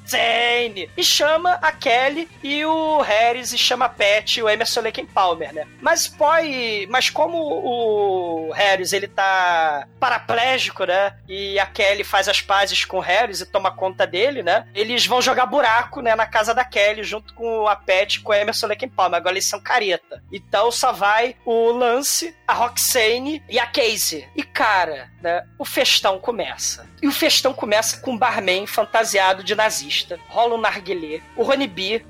S4: e chama a Kelly e o Harris, e chama a Pat e o Emerson Lake Palmer, né? Mas pode... Mas como o Harris, ele tá paraplégico, né? E a Kelly faz as pazes com o Harris e toma conta dele, né? Eles vão jogar buraco, né? Na casa da Kelly, junto com a Pat e com o Emerson Lake Palmer. Agora eles são careta. Então só vai o Lance, a Roxane e a Casey. E cara, né? O festão começa. E o festão começa com um barman fantasiado de nazista. Rola um narguilé. O Honeybee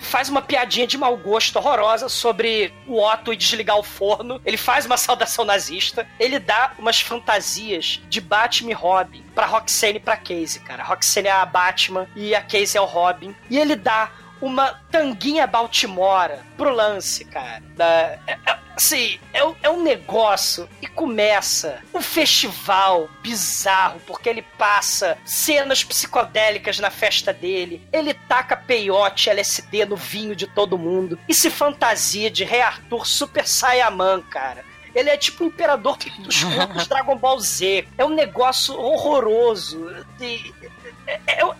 S4: faz uma piadinha de mau gosto horrorosa sobre o Otto e desligar o forno. Ele faz uma saudação nazista. Ele dá umas fantasias de Batman e Robin pra Roxane e pra Casey, cara. A Roxane é a Batman e a Casey é o Robin. E ele dá uma tanguinha Baltimora pro lance, cara. Da, é- é- assim, é, um- é um negócio e começa um festival bizarro, porque ele passa cenas psicodélicas na festa dele, ele taca peiote LSD no vinho de todo mundo e se fantasia de Rei Arthur Super Saiyaman, cara. Ele é tipo o imperador dos corpos Dragon Ball Z. É um negócio horroroso. E-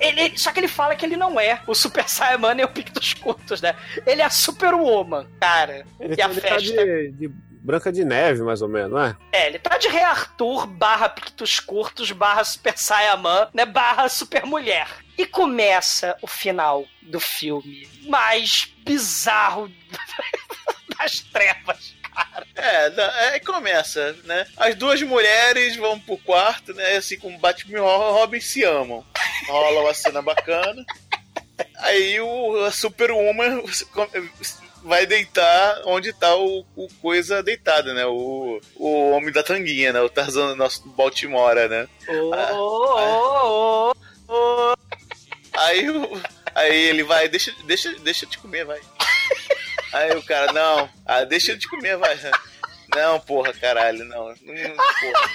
S4: ele- só que ele fala que ele não é o Super Saiyaman nem o Pico dos Cultos, né? Ele é a Superwoman, cara.
S6: Ele,
S4: e a
S6: ele tá
S4: festa.
S6: de, de Branca de Neve, mais ou menos, não é?
S4: É, ele tá de Rei Arthur barra Pictos Curtos barra Super Saiyaman, né? Barra Super Mulher. E começa o final do filme mais bizarro das trevas.
S5: É, da- é, começa, né? As duas mulheres vão pro quarto, né? Assim, com Batman e Robin se amam. Rola uma cena bacana. Aí o a Superwoman vai deitar onde tá o, o coisa deitado, né? O, o homem da tanguinha, né? O Tarzan nosso Baltimora, né?
S4: Ô, ô, ô, ô.
S5: Aí, o- aí ele vai, deixa, deixa, deixa eu te comer, vai. Aí o cara, não, ah, deixa eu te comer, vai. Não, porra, caralho, não. porra.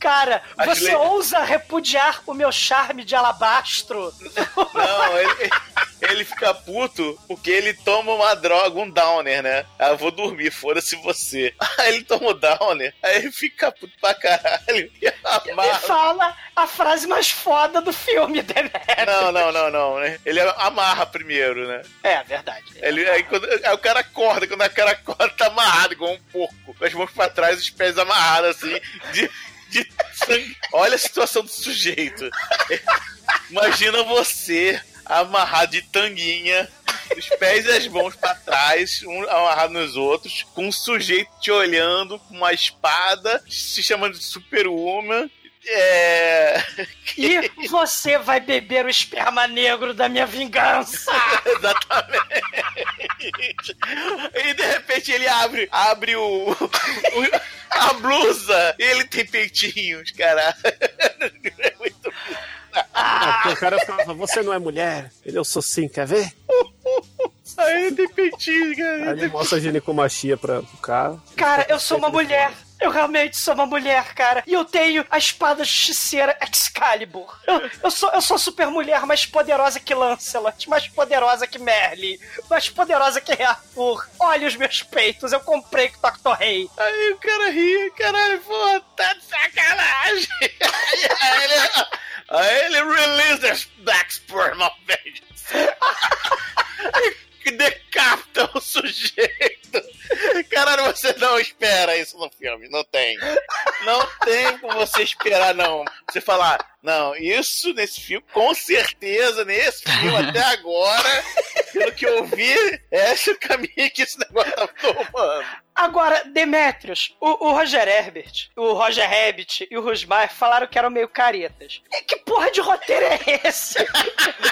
S4: Cara, você
S5: le-
S4: ousa repudiar o meu charme de alabastro?
S5: Não, ele, ele fica puto porque ele toma uma droga, um downer, né? Ah, eu vou dormir, foda-se você. Aí ele toma o downer, aí ele fica puto pra caralho e
S4: E
S5: amarra.
S4: fala a frase mais foda do filme, Demetrius.
S5: Não, não, não, não, né? Ele amarra primeiro, né?
S4: É, verdade.
S5: Ele, aí, quando, aí o cara acorda, quando o cara acorda, tá amarrado, igual um porco. Com as mãos pra trás, os pés amarrados, assim, de, de sangue. Olha a situação do sujeito. Imagina você amarrado de tanguinha, os pés e as mãos pra trás, um amarrado nos outros, com um sujeito te olhando com uma espada, se chamando de Superwoman. É.
S4: E você vai beber o esperma negro da minha vingança.
S5: Exatamente. E de repente ele abre, abre o, o- a blusa e ele tem peitinhos, cara. É muito
S6: Ah, porque o cara fala, você não é mulher. Ele, eu sou sim, quer ver?
S5: Aí ele tem peitinhos, cara.
S6: Aí ele mostra a ginecomastia pra, pro cara.
S4: Cara, eu sou uma mulher. Eu realmente sou uma mulher, cara. E eu tenho a espada justiceira Excalibur. Eu, eu sou, eu sou a super mulher mais poderosa que Lancelot, mais poderosa que Merlin, mais poderosa que Arthur. Olha os meus peitos, eu comprei com o Dr. Rei.
S5: Aí o cara ri, caralho, pô, tá de sacanagem. Aí ele, aí ele release the black sperm of vengeance. Que decapita o sujeito. Caralho, você não espera isso no filme, não tem. Não tem como você esperar, não. Você falar, não, isso nesse filme, com certeza, nesse filme até agora, pelo que eu vi, esse é o caminho que esse negócio tá tomando.
S4: Agora, Demetrius, o, o Roger Herbert, o Roger Rabbit e o Rusmar falaram que eram meio caretas. E que porra de roteiro é esse?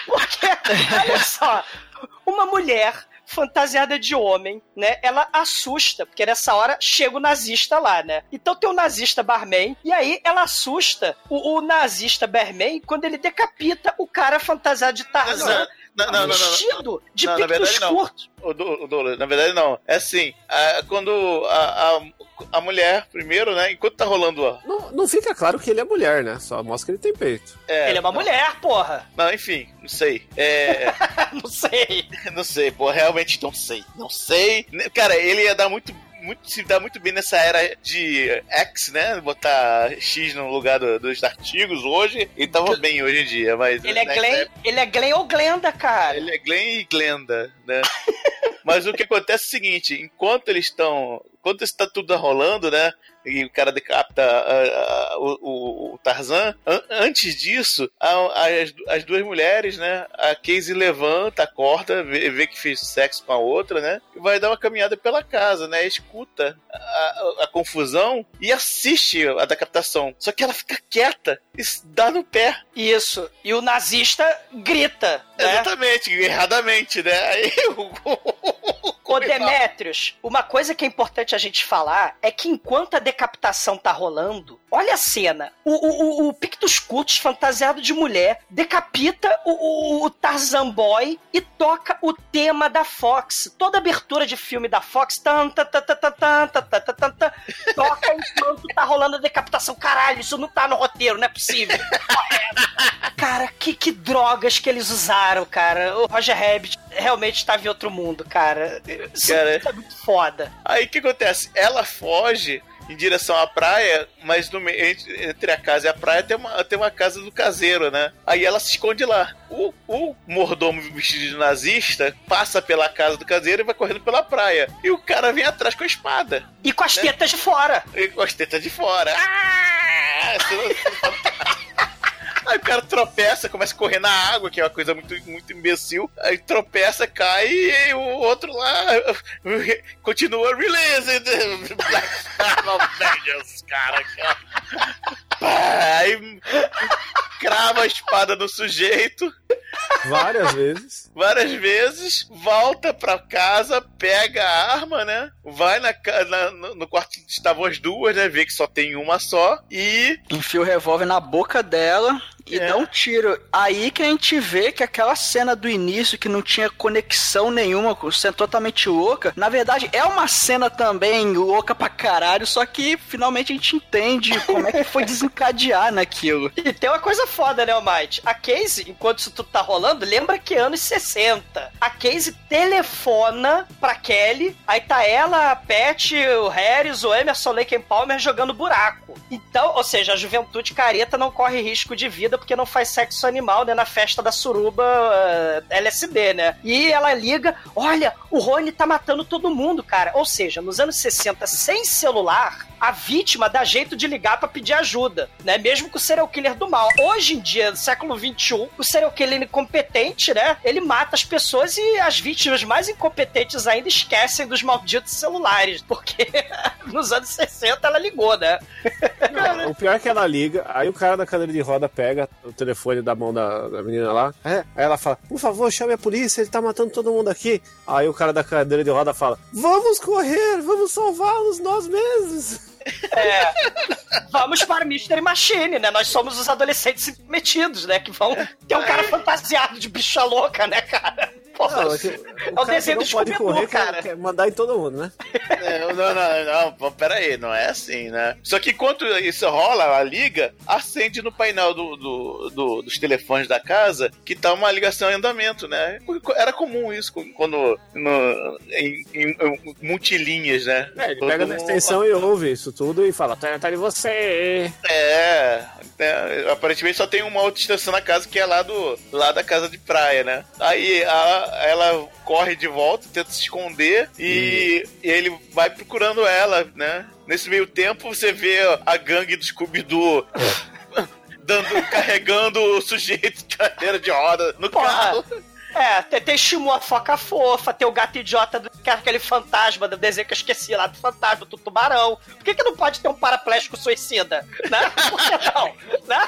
S4: Porque, olha só, uma mulher fantasiada de homem, né? Ela assusta, porque nessa hora chega o nazista lá, né? Então tem o nazista barman, e aí ela assusta o, o nazista barman quando ele decapita o cara fantasiado de Tarzan
S5: Exato. Não, não, não,
S4: vestido de
S5: Não, na
S4: pictos
S5: verdade, não.
S4: curtos.
S5: O o na verdade, não. É assim, a- quando a, a, a mulher, primeiro, né? Enquanto tá rolando a.
S6: Não, não fica claro que ele é mulher, né? Só mostra que ele tem peito.
S5: É,
S4: Ele é uma mulher, porra.
S5: Não, enfim, não sei. É.
S4: Não sei.
S5: não sei, pô, realmente não sei. Não sei. Cara, ele ia dar muito. Muito, se dá muito bem nessa era de X, né? Botar X no lugar do- dos artigos hoje. Ele tava bem hoje em dia, mas.
S4: Ele é Glenn,
S5: época,
S4: ele é Glenn ou Glenda, cara.
S5: Ele é Glenn e Glenda, né? Mas o que acontece é o seguinte: enquanto eles estão. Enquanto está tudo rolando, né? E o cara decapita o, o- Tarzan. an- antes disso, a- as, as duas mulheres, né? A Casey levanta, acorda, vê, vê que fez sexo com a outra, né? E vai dar uma caminhada pela casa, né? Escuta a, confusão e assiste a decapitação. Só que ela fica quieta e dá no pé.
S4: Isso. E o nazista grita, né?
S5: Exatamente, erradamente, né? Aí o.
S4: Ô, Demétrios, uma coisa que é importante a gente falar é que enquanto a decapitação tá rolando, olha a cena. O, o, o, Pictus Cutus, fantasiado de mulher, decapita o, o, o Tarzan Boy e toca o tema da Fox. Toda abertura de filme da Fox tan, tan, tan, tan, tan, tan, tan, tan, tan, tan, tan, toca enquanto tá rolando a decapitação. Caralho, isso não tá no roteiro, não é possível. Cara, que, que drogas que eles usaram, cara. O Roger Rabbit realmente estava em outro mundo, cara. Isso
S5: Cara.
S4: é muito foda.
S5: Aí o que acontece? Ela foge em direção à praia, mas no meio, entre, a casa e a praia tem uma, tem uma casa do caseiro, né? Aí ela se esconde lá. O, o mordomo vestido de nazista passa pela casa do caseiro e vai correndo pela praia. E o cara vem atrás com a espada.
S4: E com as tetas de fora.
S5: E com as tetas de fora. Ah! Aí o cara tropeça, começa a correr na água, que é uma coisa muito, muito imbecil. Aí tropeça, cai e o outro lá continua releasing the Black Star of Vengeance, cara. Pá, Aí crava a espada no sujeito
S6: Várias vezes.
S5: várias vezes, volta pra casa, pega a arma, né? Vai na, na- no quarto estavam as duas, né? Vê que só tem uma só. E
S4: Enfia o revólver na boca dela e
S5: É.
S4: dá um tiro. Aí que a gente vê que aquela cena do início que não tinha conexão nenhuma, com cena totalmente louca, na verdade é uma cena também louca pra caralho, só que finalmente a gente entende como é que foi desencadear naquilo. E tem uma coisa foda, né, Almighty? A Casey, enquanto isso tudo tá rolando, lembra que é anos 60. A Casey telefona pra Kelly, aí tá ela, a Pat, o Harris, o Emerson Lake Palmer jogando buraco. Então, ou seja, a juventude careta não corre risco de vida porque não faz sexo animal, né, na festa da suruba eh, LSD, né? E ela liga, olha, o Rony tá matando todo mundo, cara. Ou seja, nos anos 60, sem celular, a vítima dá jeito de ligar pra pedir ajuda, né? Mesmo com o serial killer do mal. Hoje em dia, no século XXI, o serial killer incompetente, né? Ele mata as pessoas e as vítimas mais incompetentes ainda esquecem dos malditos celulares, porque nos anos 60 ela ligou, né?
S6: Não, o pior é que ela liga, aí o cara da cadeira de roda pega o telefone da mão da, da menina lá, é, aí ela fala, por favor, chame a polícia, ele tá matando todo mundo aqui. Aí o cara da cadeira de roda fala, vamos correr, vamos salvá-los nós mesmos.
S4: É, vamos para Mystery Machine, né? Nós somos os adolescentes metidos, né? Que vão ter um cara fantasiado de bicha louca, né, cara?
S6: Não, é que o
S4: é o desenho
S6: não
S4: do
S6: pode correr,
S4: cara.
S6: quer mandar em todo mundo, né?
S5: Não, não, não, não, pô, pera aí, não é assim, né? Só que enquanto isso rola, a liga, acende no painel do, do- do- dos telefones da casa que tá uma ligação em andamento, né? Era comum isso quando no, em, em- em multilinhas, né?
S6: É, ele
S5: Todo
S6: pega na extensão e ouve isso tudo e fala, tá, tá de você.
S5: É, é, aparentemente só tem uma outra extensão na casa que é lá do lá da casa de praia, né? Aí a- ela corre de volta, tenta se esconder e, e ele vai procurando ela, né? Nesse meio tempo você vê a gangue do Scooby-Doo dando, carregando o sujeito de cadeira de roda no
S4: Porra.
S5: carro.
S4: É, tem, tem Shimu, a foca fofa, tem o gato idiota, do, que é aquele fantasma do desenho que eu esqueci lá, do fantasma, do tubarão. Por que, que não pode ter um paraplégico suicida? Né? Por que não? Né?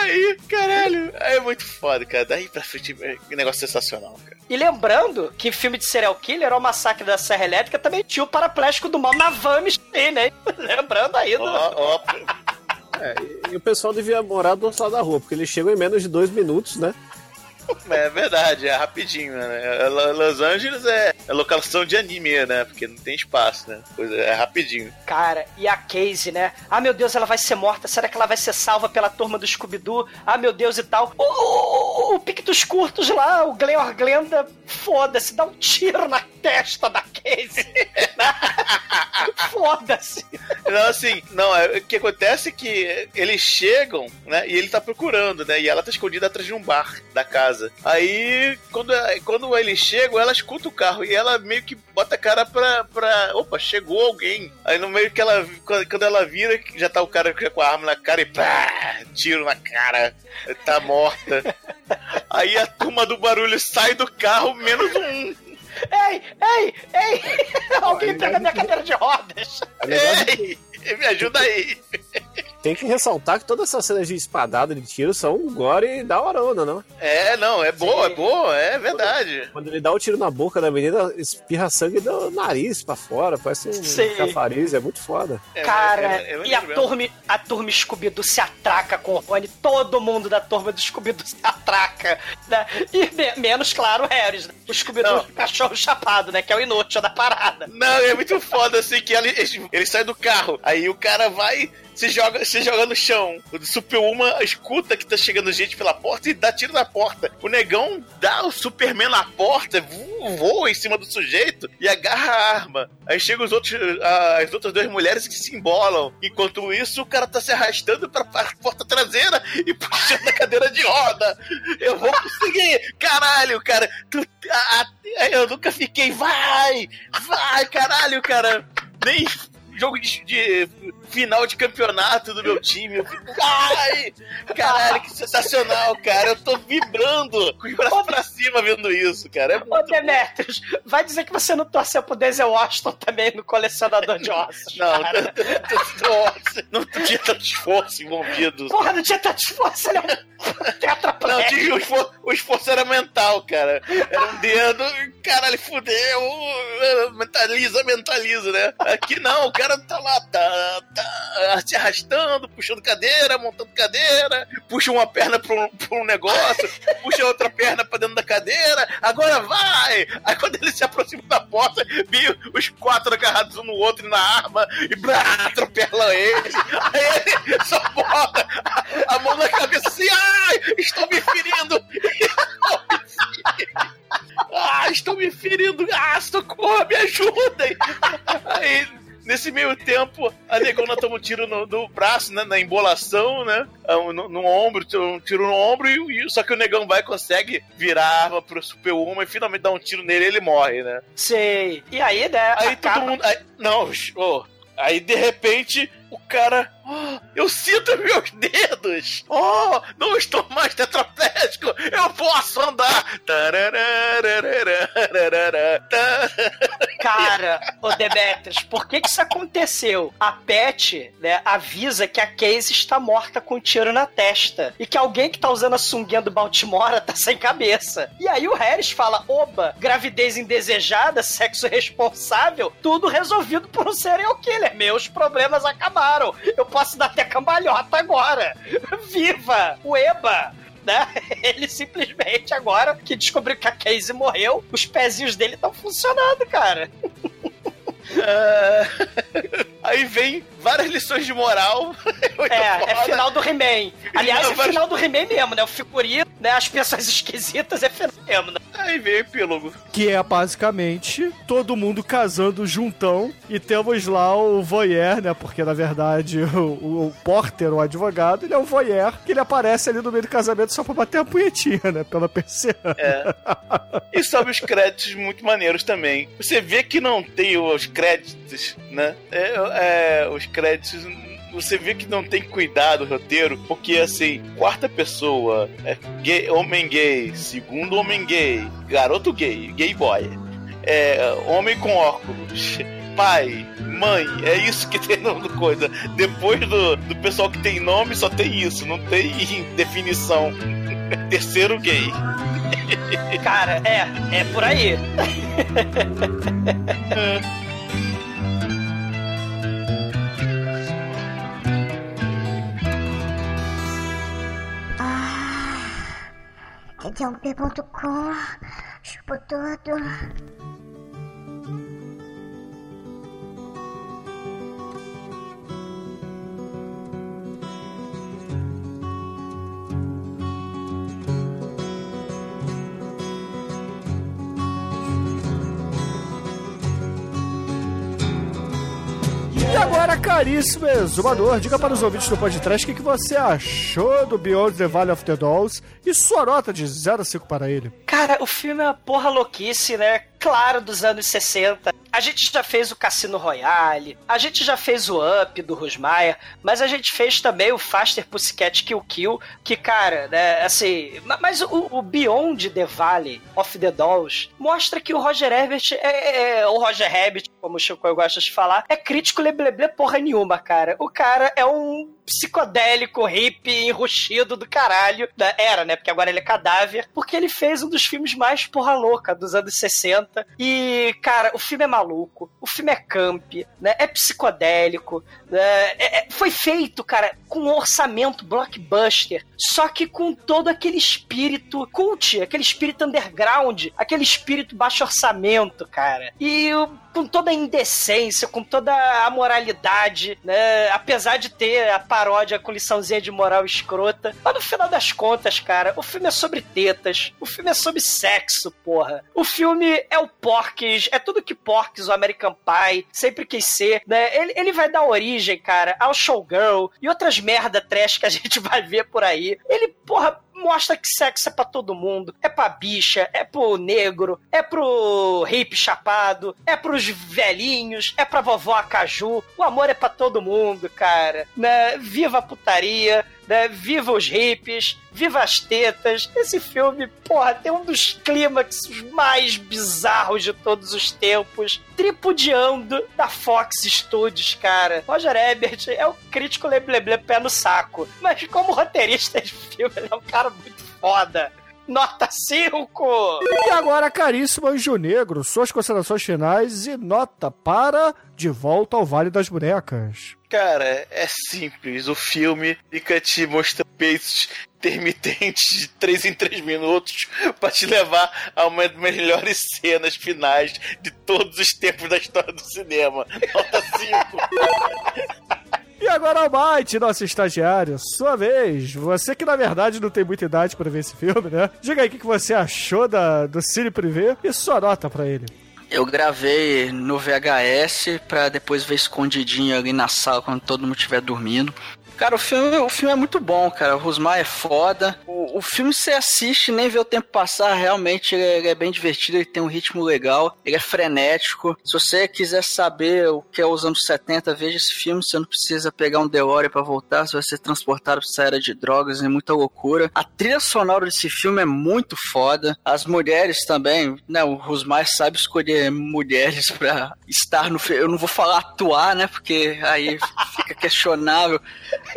S5: Aí, caralho, é muito foda, cara. Daí pra frente, é negócio sensacional, cara.
S4: E lembrando que em filme de serial killer, o massacre da Serra Elétrica também tinha o paraplégico do mal na van tem, né? Lembrando aí do...
S5: Ó, ó,
S6: É, e, e o pessoal devia morar do outro lado da rua, porque eles chegam em menos de dois minutos, né?
S5: É verdade, é rapidinho, né? É, Lo- Los Angeles é, é locação de anime, né? Porque não tem espaço, né? Coisa, é rapidinho.
S4: Cara, e a Casey, né? Ah, meu Deus, ela vai ser morta. Será que ela vai ser salva pela turma do Scooby-Doo? Ah, meu Deus, e tal. O, o, o, o Pique dos Curtos lá, o Glenn Glenda, foda-se, dá um tiro na testa da Casey. foda-se.
S5: Não, assim, não, é, o que acontece é que eles chegam, né? E ele tá procurando, né? E ela tá escondida atrás de um bar da casa. Aí, quando, quando eles chegam, ela escuta o carro e ela meio que bota a cara pra, pra. Opa, chegou alguém. Aí no meio que ela. Quando ela vira, já tá o cara com a arma na cara e pá! Tiro na cara. Tá morta. Aí a turma do barulho sai do carro, menos um.
S4: Ei, ei, ei! Alguém pega minha cadeira de rodas.
S6: É
S5: Ei, me ajuda aí.
S6: Tem que ressaltar que todas essas cenas de espadada de tiro são um gore da horona, não?
S5: É, não, é boa, é boa, é verdade.
S6: Quando ele dá o tiro na boca da menina, espirra sangue do nariz pra fora, parece um
S4: Sim.
S6: chafariz, é muito foda.
S5: É,
S4: Cara,
S5: é- é
S4: e a turma, a turma Scooby-Doo se atraca com o Rony. Todo mundo da turma do Scooby-Doo se atraca. Né? E me- menos, claro, o Harris. Né? O Scooby-Doo, cachorro chapado, né? Que é o inútil da parada.
S5: Não, é muito foda assim que ele, ele sai do carro, aí o cara vai. Se joga, se joga no chão. O Super-Uma escuta que tá chegando gente pela porta e dá tiro na porta. O negão dá o Superman na porta, vo- voa em cima do sujeito e agarra a arma. Aí chegam os outros, as outras duas mulheres que se embolam. Enquanto isso, o cara tá se arrastando pra porta traseira e puxando a cadeira de roda. Eu vou conseguir! Caralho, cara! Tu, a- a- eu nunca fiquei. Vai! Vai, caralho, cara! Nem jogo de, de final de campeonato do meu time. Eu fico, ai! Caralho, que sensacional, cara! Eu tô vibrando com os braços pra cima vendo isso, cara. É
S4: Ô, Demetrius, vai dizer que você não torceu pro Denzel Washington também no colecionador de ossos.
S5: Não,
S4: cara.
S5: nossa, não tinha tanto esforço envolvido.
S4: Porra, não tinha tanto esforço, ele é um
S5: Não, tinha, o, esforço, o esforço era mental, cara. Era um dedo, caralho, fudeu. Mentaliza, mentaliza, né? Aqui não, o cara tá lá, tá, tá se arrastando, puxando cadeira, montando cadeira, puxa uma perna pra um, pra um negócio, puxa outra perna pra dentro da cadeira, agora vai! Aí quando ele se aproxima da porta, viu os quatro agarrados um no outro na arma e blá, atropela ele. Aí ele só bota a, a mão na cabeça assim, ai, estou me ferindo! Ah, estou me ferindo! Ah, socorro, me ajudem! Nesse meio tempo, a negona toma um tiro no, no braço, né? Na embolação, né? ah, No, no ombro, um tiro no ombro, e, e- só que o negão vai e consegue virar a arma pro Super Uma e finalmente dá um tiro nele e ele morre, né?
S4: Sei. E aí, né?
S5: Aí
S4: acaba-
S5: todo mundo. aí- não, ô, aí de repente o cara. Oh, eu sinto meus dedos! Oh, não estou mais tetraplégico! Eu posso andar!
S4: Cara, ô Demetrius, por que, que isso aconteceu? A Pet né, avisa que a Casey está morta com um tiro na testa e que alguém que está usando a sunguinha do Baltimore tá sem cabeça. E aí o Harris fala: oba, gravidez indesejada, sexo responsável, tudo resolvido por um serial killer. Meus problemas acabaram. Eu posso dar até cambalhota agora. Viva! O Eba! né? Ele simplesmente agora que descobriu que a Casey morreu, os pezinhos dele estão funcionando, cara.
S5: Ah, Aí vem várias lições de moral.
S4: É, é final do He-Man. Aliás, é final do He-Man mesmo, né? O figurino, né? As pessoas esquisitas é final mesmo, né?
S5: Aí vem o epílogo.
S7: Que é basicamente todo mundo casando juntão e temos lá o voyeur, né? Porque na verdade o, o Porter, o advogado, ele é um voyeur que ele aparece ali no meio do casamento só pra bater a punhetinha, né? Pela persiana.
S5: E sobe os créditos muito maneiros também. Você vê que não tem os créditos, né? É, é, os créditos. Você vê que não tem cuidado o roteiro, porque assim, quarta pessoa, é gay, homem gay, segundo homem gay, garoto gay, gay boy, é, homem com óculos, pai, mãe, é isso que tem no coisa. Depois do, do pessoal que tem nome, só tem isso, não tem definição. Terceiro gay.
S4: Cara, é, é por aí.
S8: t'interromper pour tout court. Je suis pas toi, toi.
S7: E agora, caríssimo exumador, diga para os ouvintes do podcast o que, você achou do Beyond the Valley of the Dolls e sua nota de 0 a 5 para ele.
S4: Cara, o filme é uma porra louquice, né? Claro, dos anos 60. A gente já fez o Cassino Royale, a gente já fez o Up do Rosmaier, mas a gente fez também o Faster Pussycat Kill Kill, que, cara, né, assim... ma- Mas o, o Beyond the Valley of the Dolls mostra que o Roger Herbert é... é o Roger Rabbit, como o Chico gosta de falar, é crítico lebleble porra nenhuma, cara. O cara é um psicodélico, hippie, enrustido do caralho. Da- Era, né? Porque agora ele é cadáver. Porque ele fez um dos filmes mais porra louca dos anos 60. E, cara, o filme é maluco. O filme é camp, né? É psicodélico. né? É- é- foi feito, cara, com um orçamento blockbuster. Só que com todo aquele espírito cult, aquele espírito underground, aquele espírito baixo orçamento, cara. E com toda a indecência, com toda a moralidade, né? Apesar de ter a paródia com liçãozinha de moral escrota. Mas no final das contas, cara, o filme é sobre tetas, o filme é sobre sexo, porra. O filme é o Porques, é tudo que Porques, o American Pie, sempre quis ser, né? Ele, ele vai dar origem, cara, ao Showgirl e outras merda trash que a gente vai ver por aí. Ele, porra, mostra que sexo é pra todo mundo. É pra bicha, é pro negro, é pro hippie chapado, é pros velhinhos, é pra vovó Acaju. O amor é pra todo mundo, cara. Né? Viva a putaria, né? Viva os hippies, viva as tetas. Esse filme, porra, tem um dos clímax mais bizarros de todos os tempos. Tripudiando da Fox Studios, cara. Roger Ebert é o crítico lebleble pé no saco. Mas como roteirista de filme, ele é um cara muito foda. Nota 5!
S7: E agora, caríssimo Anjo Negro, suas considerações finais e nota para De Volta ao Vale das Bonecas.
S5: Cara, é simples. O filme fica te mostrando peitos intermitentes de 3 em 3 minutos pra te levar a uma das melhores cenas finais de todos os tempos da história do cinema. Nota 5.
S7: E agora, Almighty, nosso estagiário, sua vez. Você que na verdade não tem muita idade pra ver esse filme, né? Diga aí o que você achou da, do Cine Privé e sua nota pra ele.
S9: Eu gravei no VHS pra depois ver escondidinho ali na sala quando todo mundo estiver dormindo. Cara, o filme, o filme é muito bom, cara. O Rosmar é foda. O, o filme você assiste nem vê o tempo passar. Realmente ele é, ele é bem divertido, ele tem um ritmo legal, ele é frenético. Se você quiser saber o que é os anos 70, veja esse filme. Você não precisa pegar um DeLorean pra voltar. Você vai ser transportado pra essa era de drogas e muita loucura. A trilha sonora desse filme é muito foda. As mulheres também, né? O Rosmar sabe escolher mulheres pra estar no filme. Eu não vou falar atuar, né? Porque aí fica questionável.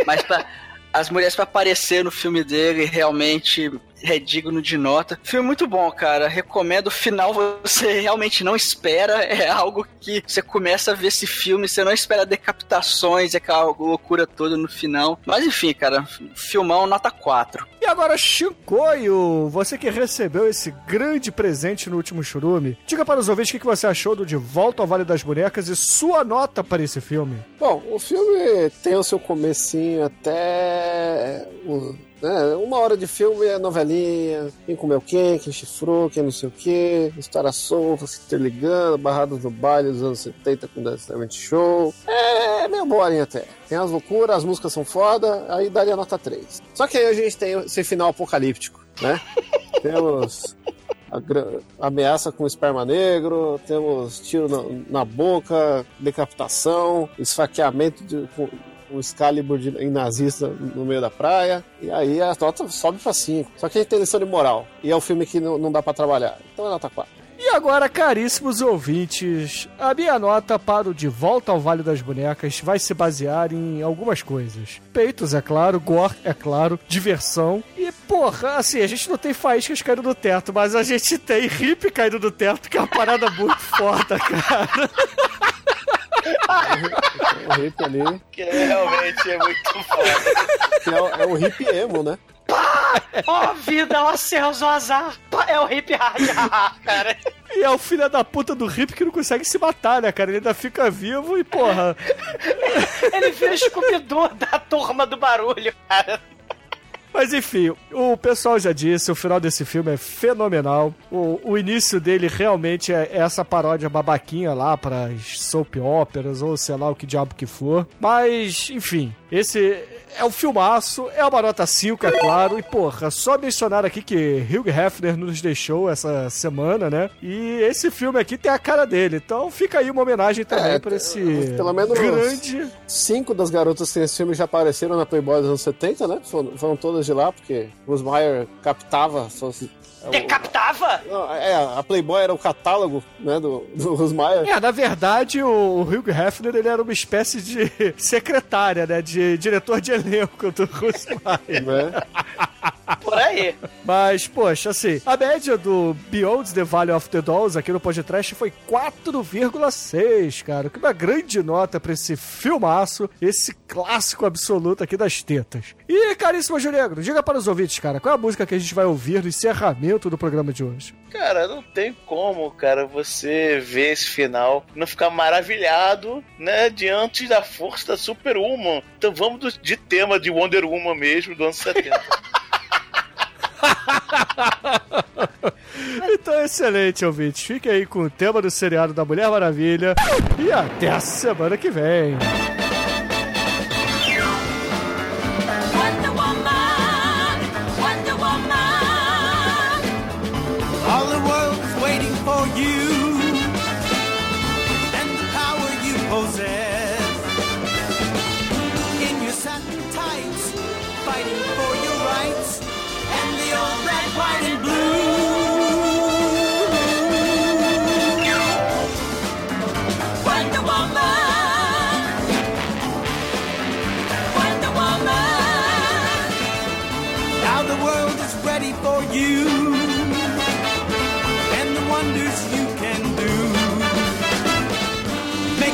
S9: Mas pra, as mulheres pra aparecer no filme dele realmente é digno de nota. Filme muito bom, cara. Recomendo. O final você realmente não espera. É algo que você começa a ver esse filme, você não espera decapitações, aquela loucura toda no final. Mas enfim, cara, filmão nota 4.
S7: E agora, Shinkoio, você que recebeu esse grande presente no último churume, diga para os ouvintes o que que você achou do De Volta ao Vale das Bonecas e sua nota para esse filme.
S6: Bom, o filme tem o seu comecinho até o- né, uma hora de filme é novelinha, quem comeu quem, quem chifrou, quem não sei o que, história solta, se interligando, barrados do baile dos anos 70 com Dance Show. É meio boring até. Tem as loucuras, as músicas são foda, aí daria nota 3. Só que aí a gente tem esse final apocalíptico, né? Temos a ameaça com esperma negro, temos tiro na, na boca, decapitação, esfaqueamento de, um Excalibur de, em nazista no meio da praia, e aí a nota sobe pra 5. Só que a gente tem lição de moral, e é um filme que não, não dá pra trabalhar, então é nota 4.
S7: E agora, caríssimos ouvintes, a minha nota para o De Volta ao Vale das Bonecas vai se basear em algumas coisas. Peitos, é claro, gore, é claro, diversão. E, porra, assim, a gente não tem faíscas caindo do teto, mas a gente tem hippie caindo do teto, que é uma parada muito foda, cara.
S6: O hip ali,
S5: Que realmente é muito foda.
S6: é, o- é o hip emo, né?
S4: Pá! Ó vida, ó céus, ó azar. Pá, É o hip hard, cara.
S7: E é o filho da puta do Rip que não consegue se matar, né, cara? Ele ainda fica vivo e, porra.
S4: Ele vira o escupidor da turma do barulho, cara.
S7: Mas enfim, o pessoal já disse, o final desse filme é fenomenal. O, o início dele realmente é essa paródia babaquinha lá para soap operas ou sei lá o que diabo que for. Mas, enfim, esse é um filmaço, é uma nota 5, é claro. E, porra, só mencionar aqui que Hugh Hefner nos deixou essa semana, né? E esse filme aqui tem a cara dele. Então fica aí uma homenagem também
S6: É,
S7: pra esse
S6: pelo menos-
S7: grande.
S6: Cinco das garotas que nesse filme já apareceram na Playboy dos anos 70, né? Foram, foram todas de lá, porque Rosmeyer captava. Fosse,
S4: Decapitava?
S6: Não, é, a Playboy era o catálogo, né, do, do Rosmeyer.
S7: É, na verdade, o Hugh Hefner ele era uma espécie de secretária, né? De diretor de elenco do Rusmaier.
S6: Né?
S4: Por aí.
S7: Mas, poxa, assim, a média do Beyond the Valley of the Dolls aqui no podcast foi 4,6, cara. Que uma grande nota pra esse filmaço, esse clássico absoluto aqui das tetas. E, caríssimo Júlio Negro, diga para os ouvintes, cara, qual é a música que a gente vai ouvir no encerramento do programa de hoje?
S5: Cara, não tem como, cara, você ver esse final, não ficar maravilhado, né, diante da força da Super Woman. Então vamos de tema de Wonder Woman mesmo, do ano 70.
S7: Então, excelente, ouvintes. Fique aí com o tema do seriado da Mulher Maravilha. E até a semana que vem.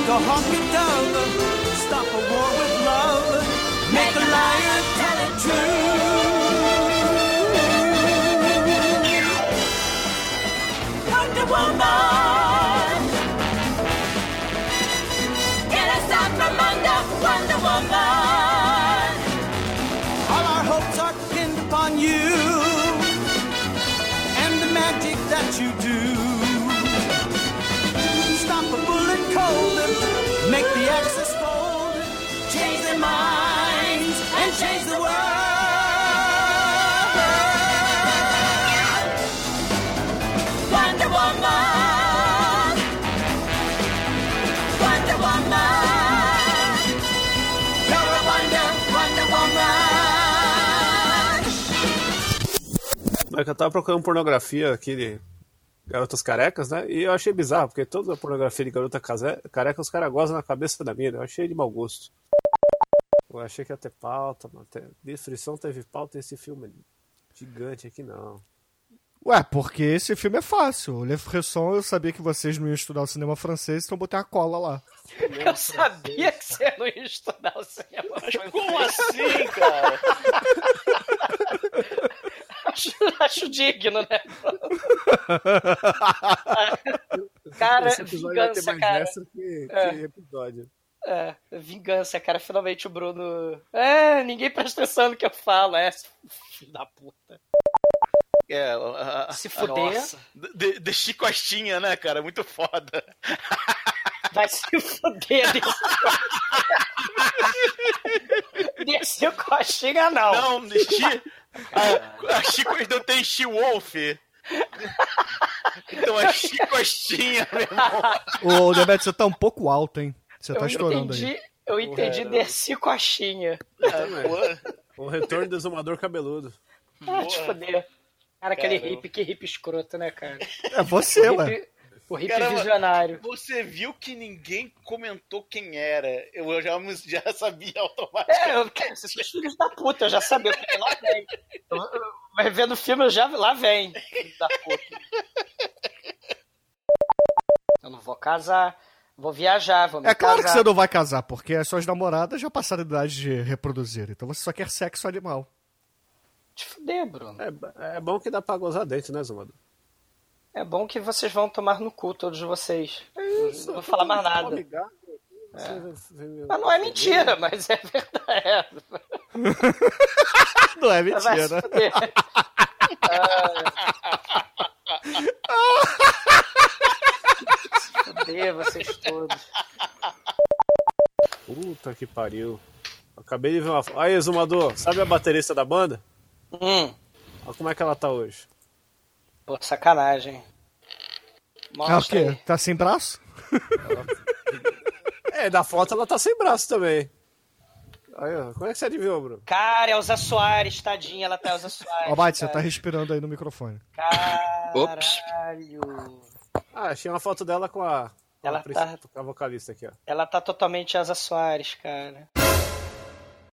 S10: A honky tonk, stop a war with love, make
S6: É que eu tava procurando pornografia aqui de garotas carecas, né? E eu achei bizarro, porque toda pornografia de garota careca os caras gozam na cabeça da mina. Eu achei de mau gosto. Eu achei que ia ter pauta, mano. Destruição teve pauta nesse filme gigante aqui, não.
S7: Ué, porque esse filme é fácil. O Le Fresson, eu sabia que vocês não iam estudar o cinema francês, então botei a cola lá.
S4: Eu sabia que você não ia estudar o cinema.
S5: Como assim, cara?
S4: Acho, acho digno, né? cara,
S6: Esse episódio vai ter
S4: vingança,
S6: mais
S4: cara.
S6: que,
S4: É.
S6: que episódio.
S4: É, vingança, cara. Finalmente o Bruno. É, ninguém presta atenção no que eu falo. É, filho da puta.
S5: É, a- a-
S4: Se fuder.
S5: nossa. De, de Costinha, né, cara? Muito foda.
S4: Vai se fuder desse. desse coxinha, não.
S5: Não, Chi... A, a Chico não tem She-Wolf. Então é Chicostinha, meu irmão.
S7: Ô, Demet, você tá um pouco alto, hein? Você tá
S4: eu
S7: estourando
S4: entendi,
S7: aí.
S4: eu entendi desse coxinha.
S5: Pô,
S6: O retorno do exumador cabeludo.
S4: Ah, te foder. Cara, aquele
S5: Caramba.
S4: hippie, que hippie escroto, né, cara?
S7: É você,
S4: O
S7: ué.
S4: hippie, o hippie
S5: Caramba.
S4: visionário.
S5: Você viu que ninguém comentou quem era. Eu já, já sabia automaticamente.
S4: É, eu, cara, esses são os filhos da puta, eu já sabia o que lá vem. Eu- eu- Vai vendo o filme, eu já lá vem. Filho da puta. Eu não vou casar, vou viajar, vou me
S7: É claro que
S4: casar.
S7: você não vai casar, porque as suas namoradas já passaram a idade de reproduzir. Então você só quer sexo animal.
S4: Te fuder, Bruno.
S6: É, é bom que dá pra gozar dentro, né, Zumador?
S4: É bom que vocês vão tomar no cu, todos vocês. não vou falar mais nada. Mas não é mentira, mas é verdade.
S7: Não é mentira.
S4: fuder, vocês todos.
S6: Puta que pariu. Acabei de ver uma. Aí, Exumador, sabe a baterista da banda?
S4: Hum,
S6: Olha como é que ela tá hoje.
S4: Pô, sacanagem.
S7: É o
S4: Mostra
S7: quê?
S4: aí.
S7: Tá sem braço?
S6: É, da foto ela tá sem braço também. Aí, ó, como é que você adivinhou, Bruno?
S4: Cara, Elza Soares, tadinha, ela tá Elza Soares.
S7: Ó, Bate, você tá respirando aí no microfone.
S9: Ops.
S4: Caralho.
S6: Ah, achei uma foto dela com a. Com
S4: Ela
S6: a,
S4: tá-
S6: a vocalista aqui, ó.
S4: Ela tá totalmente Elza Soares, cara.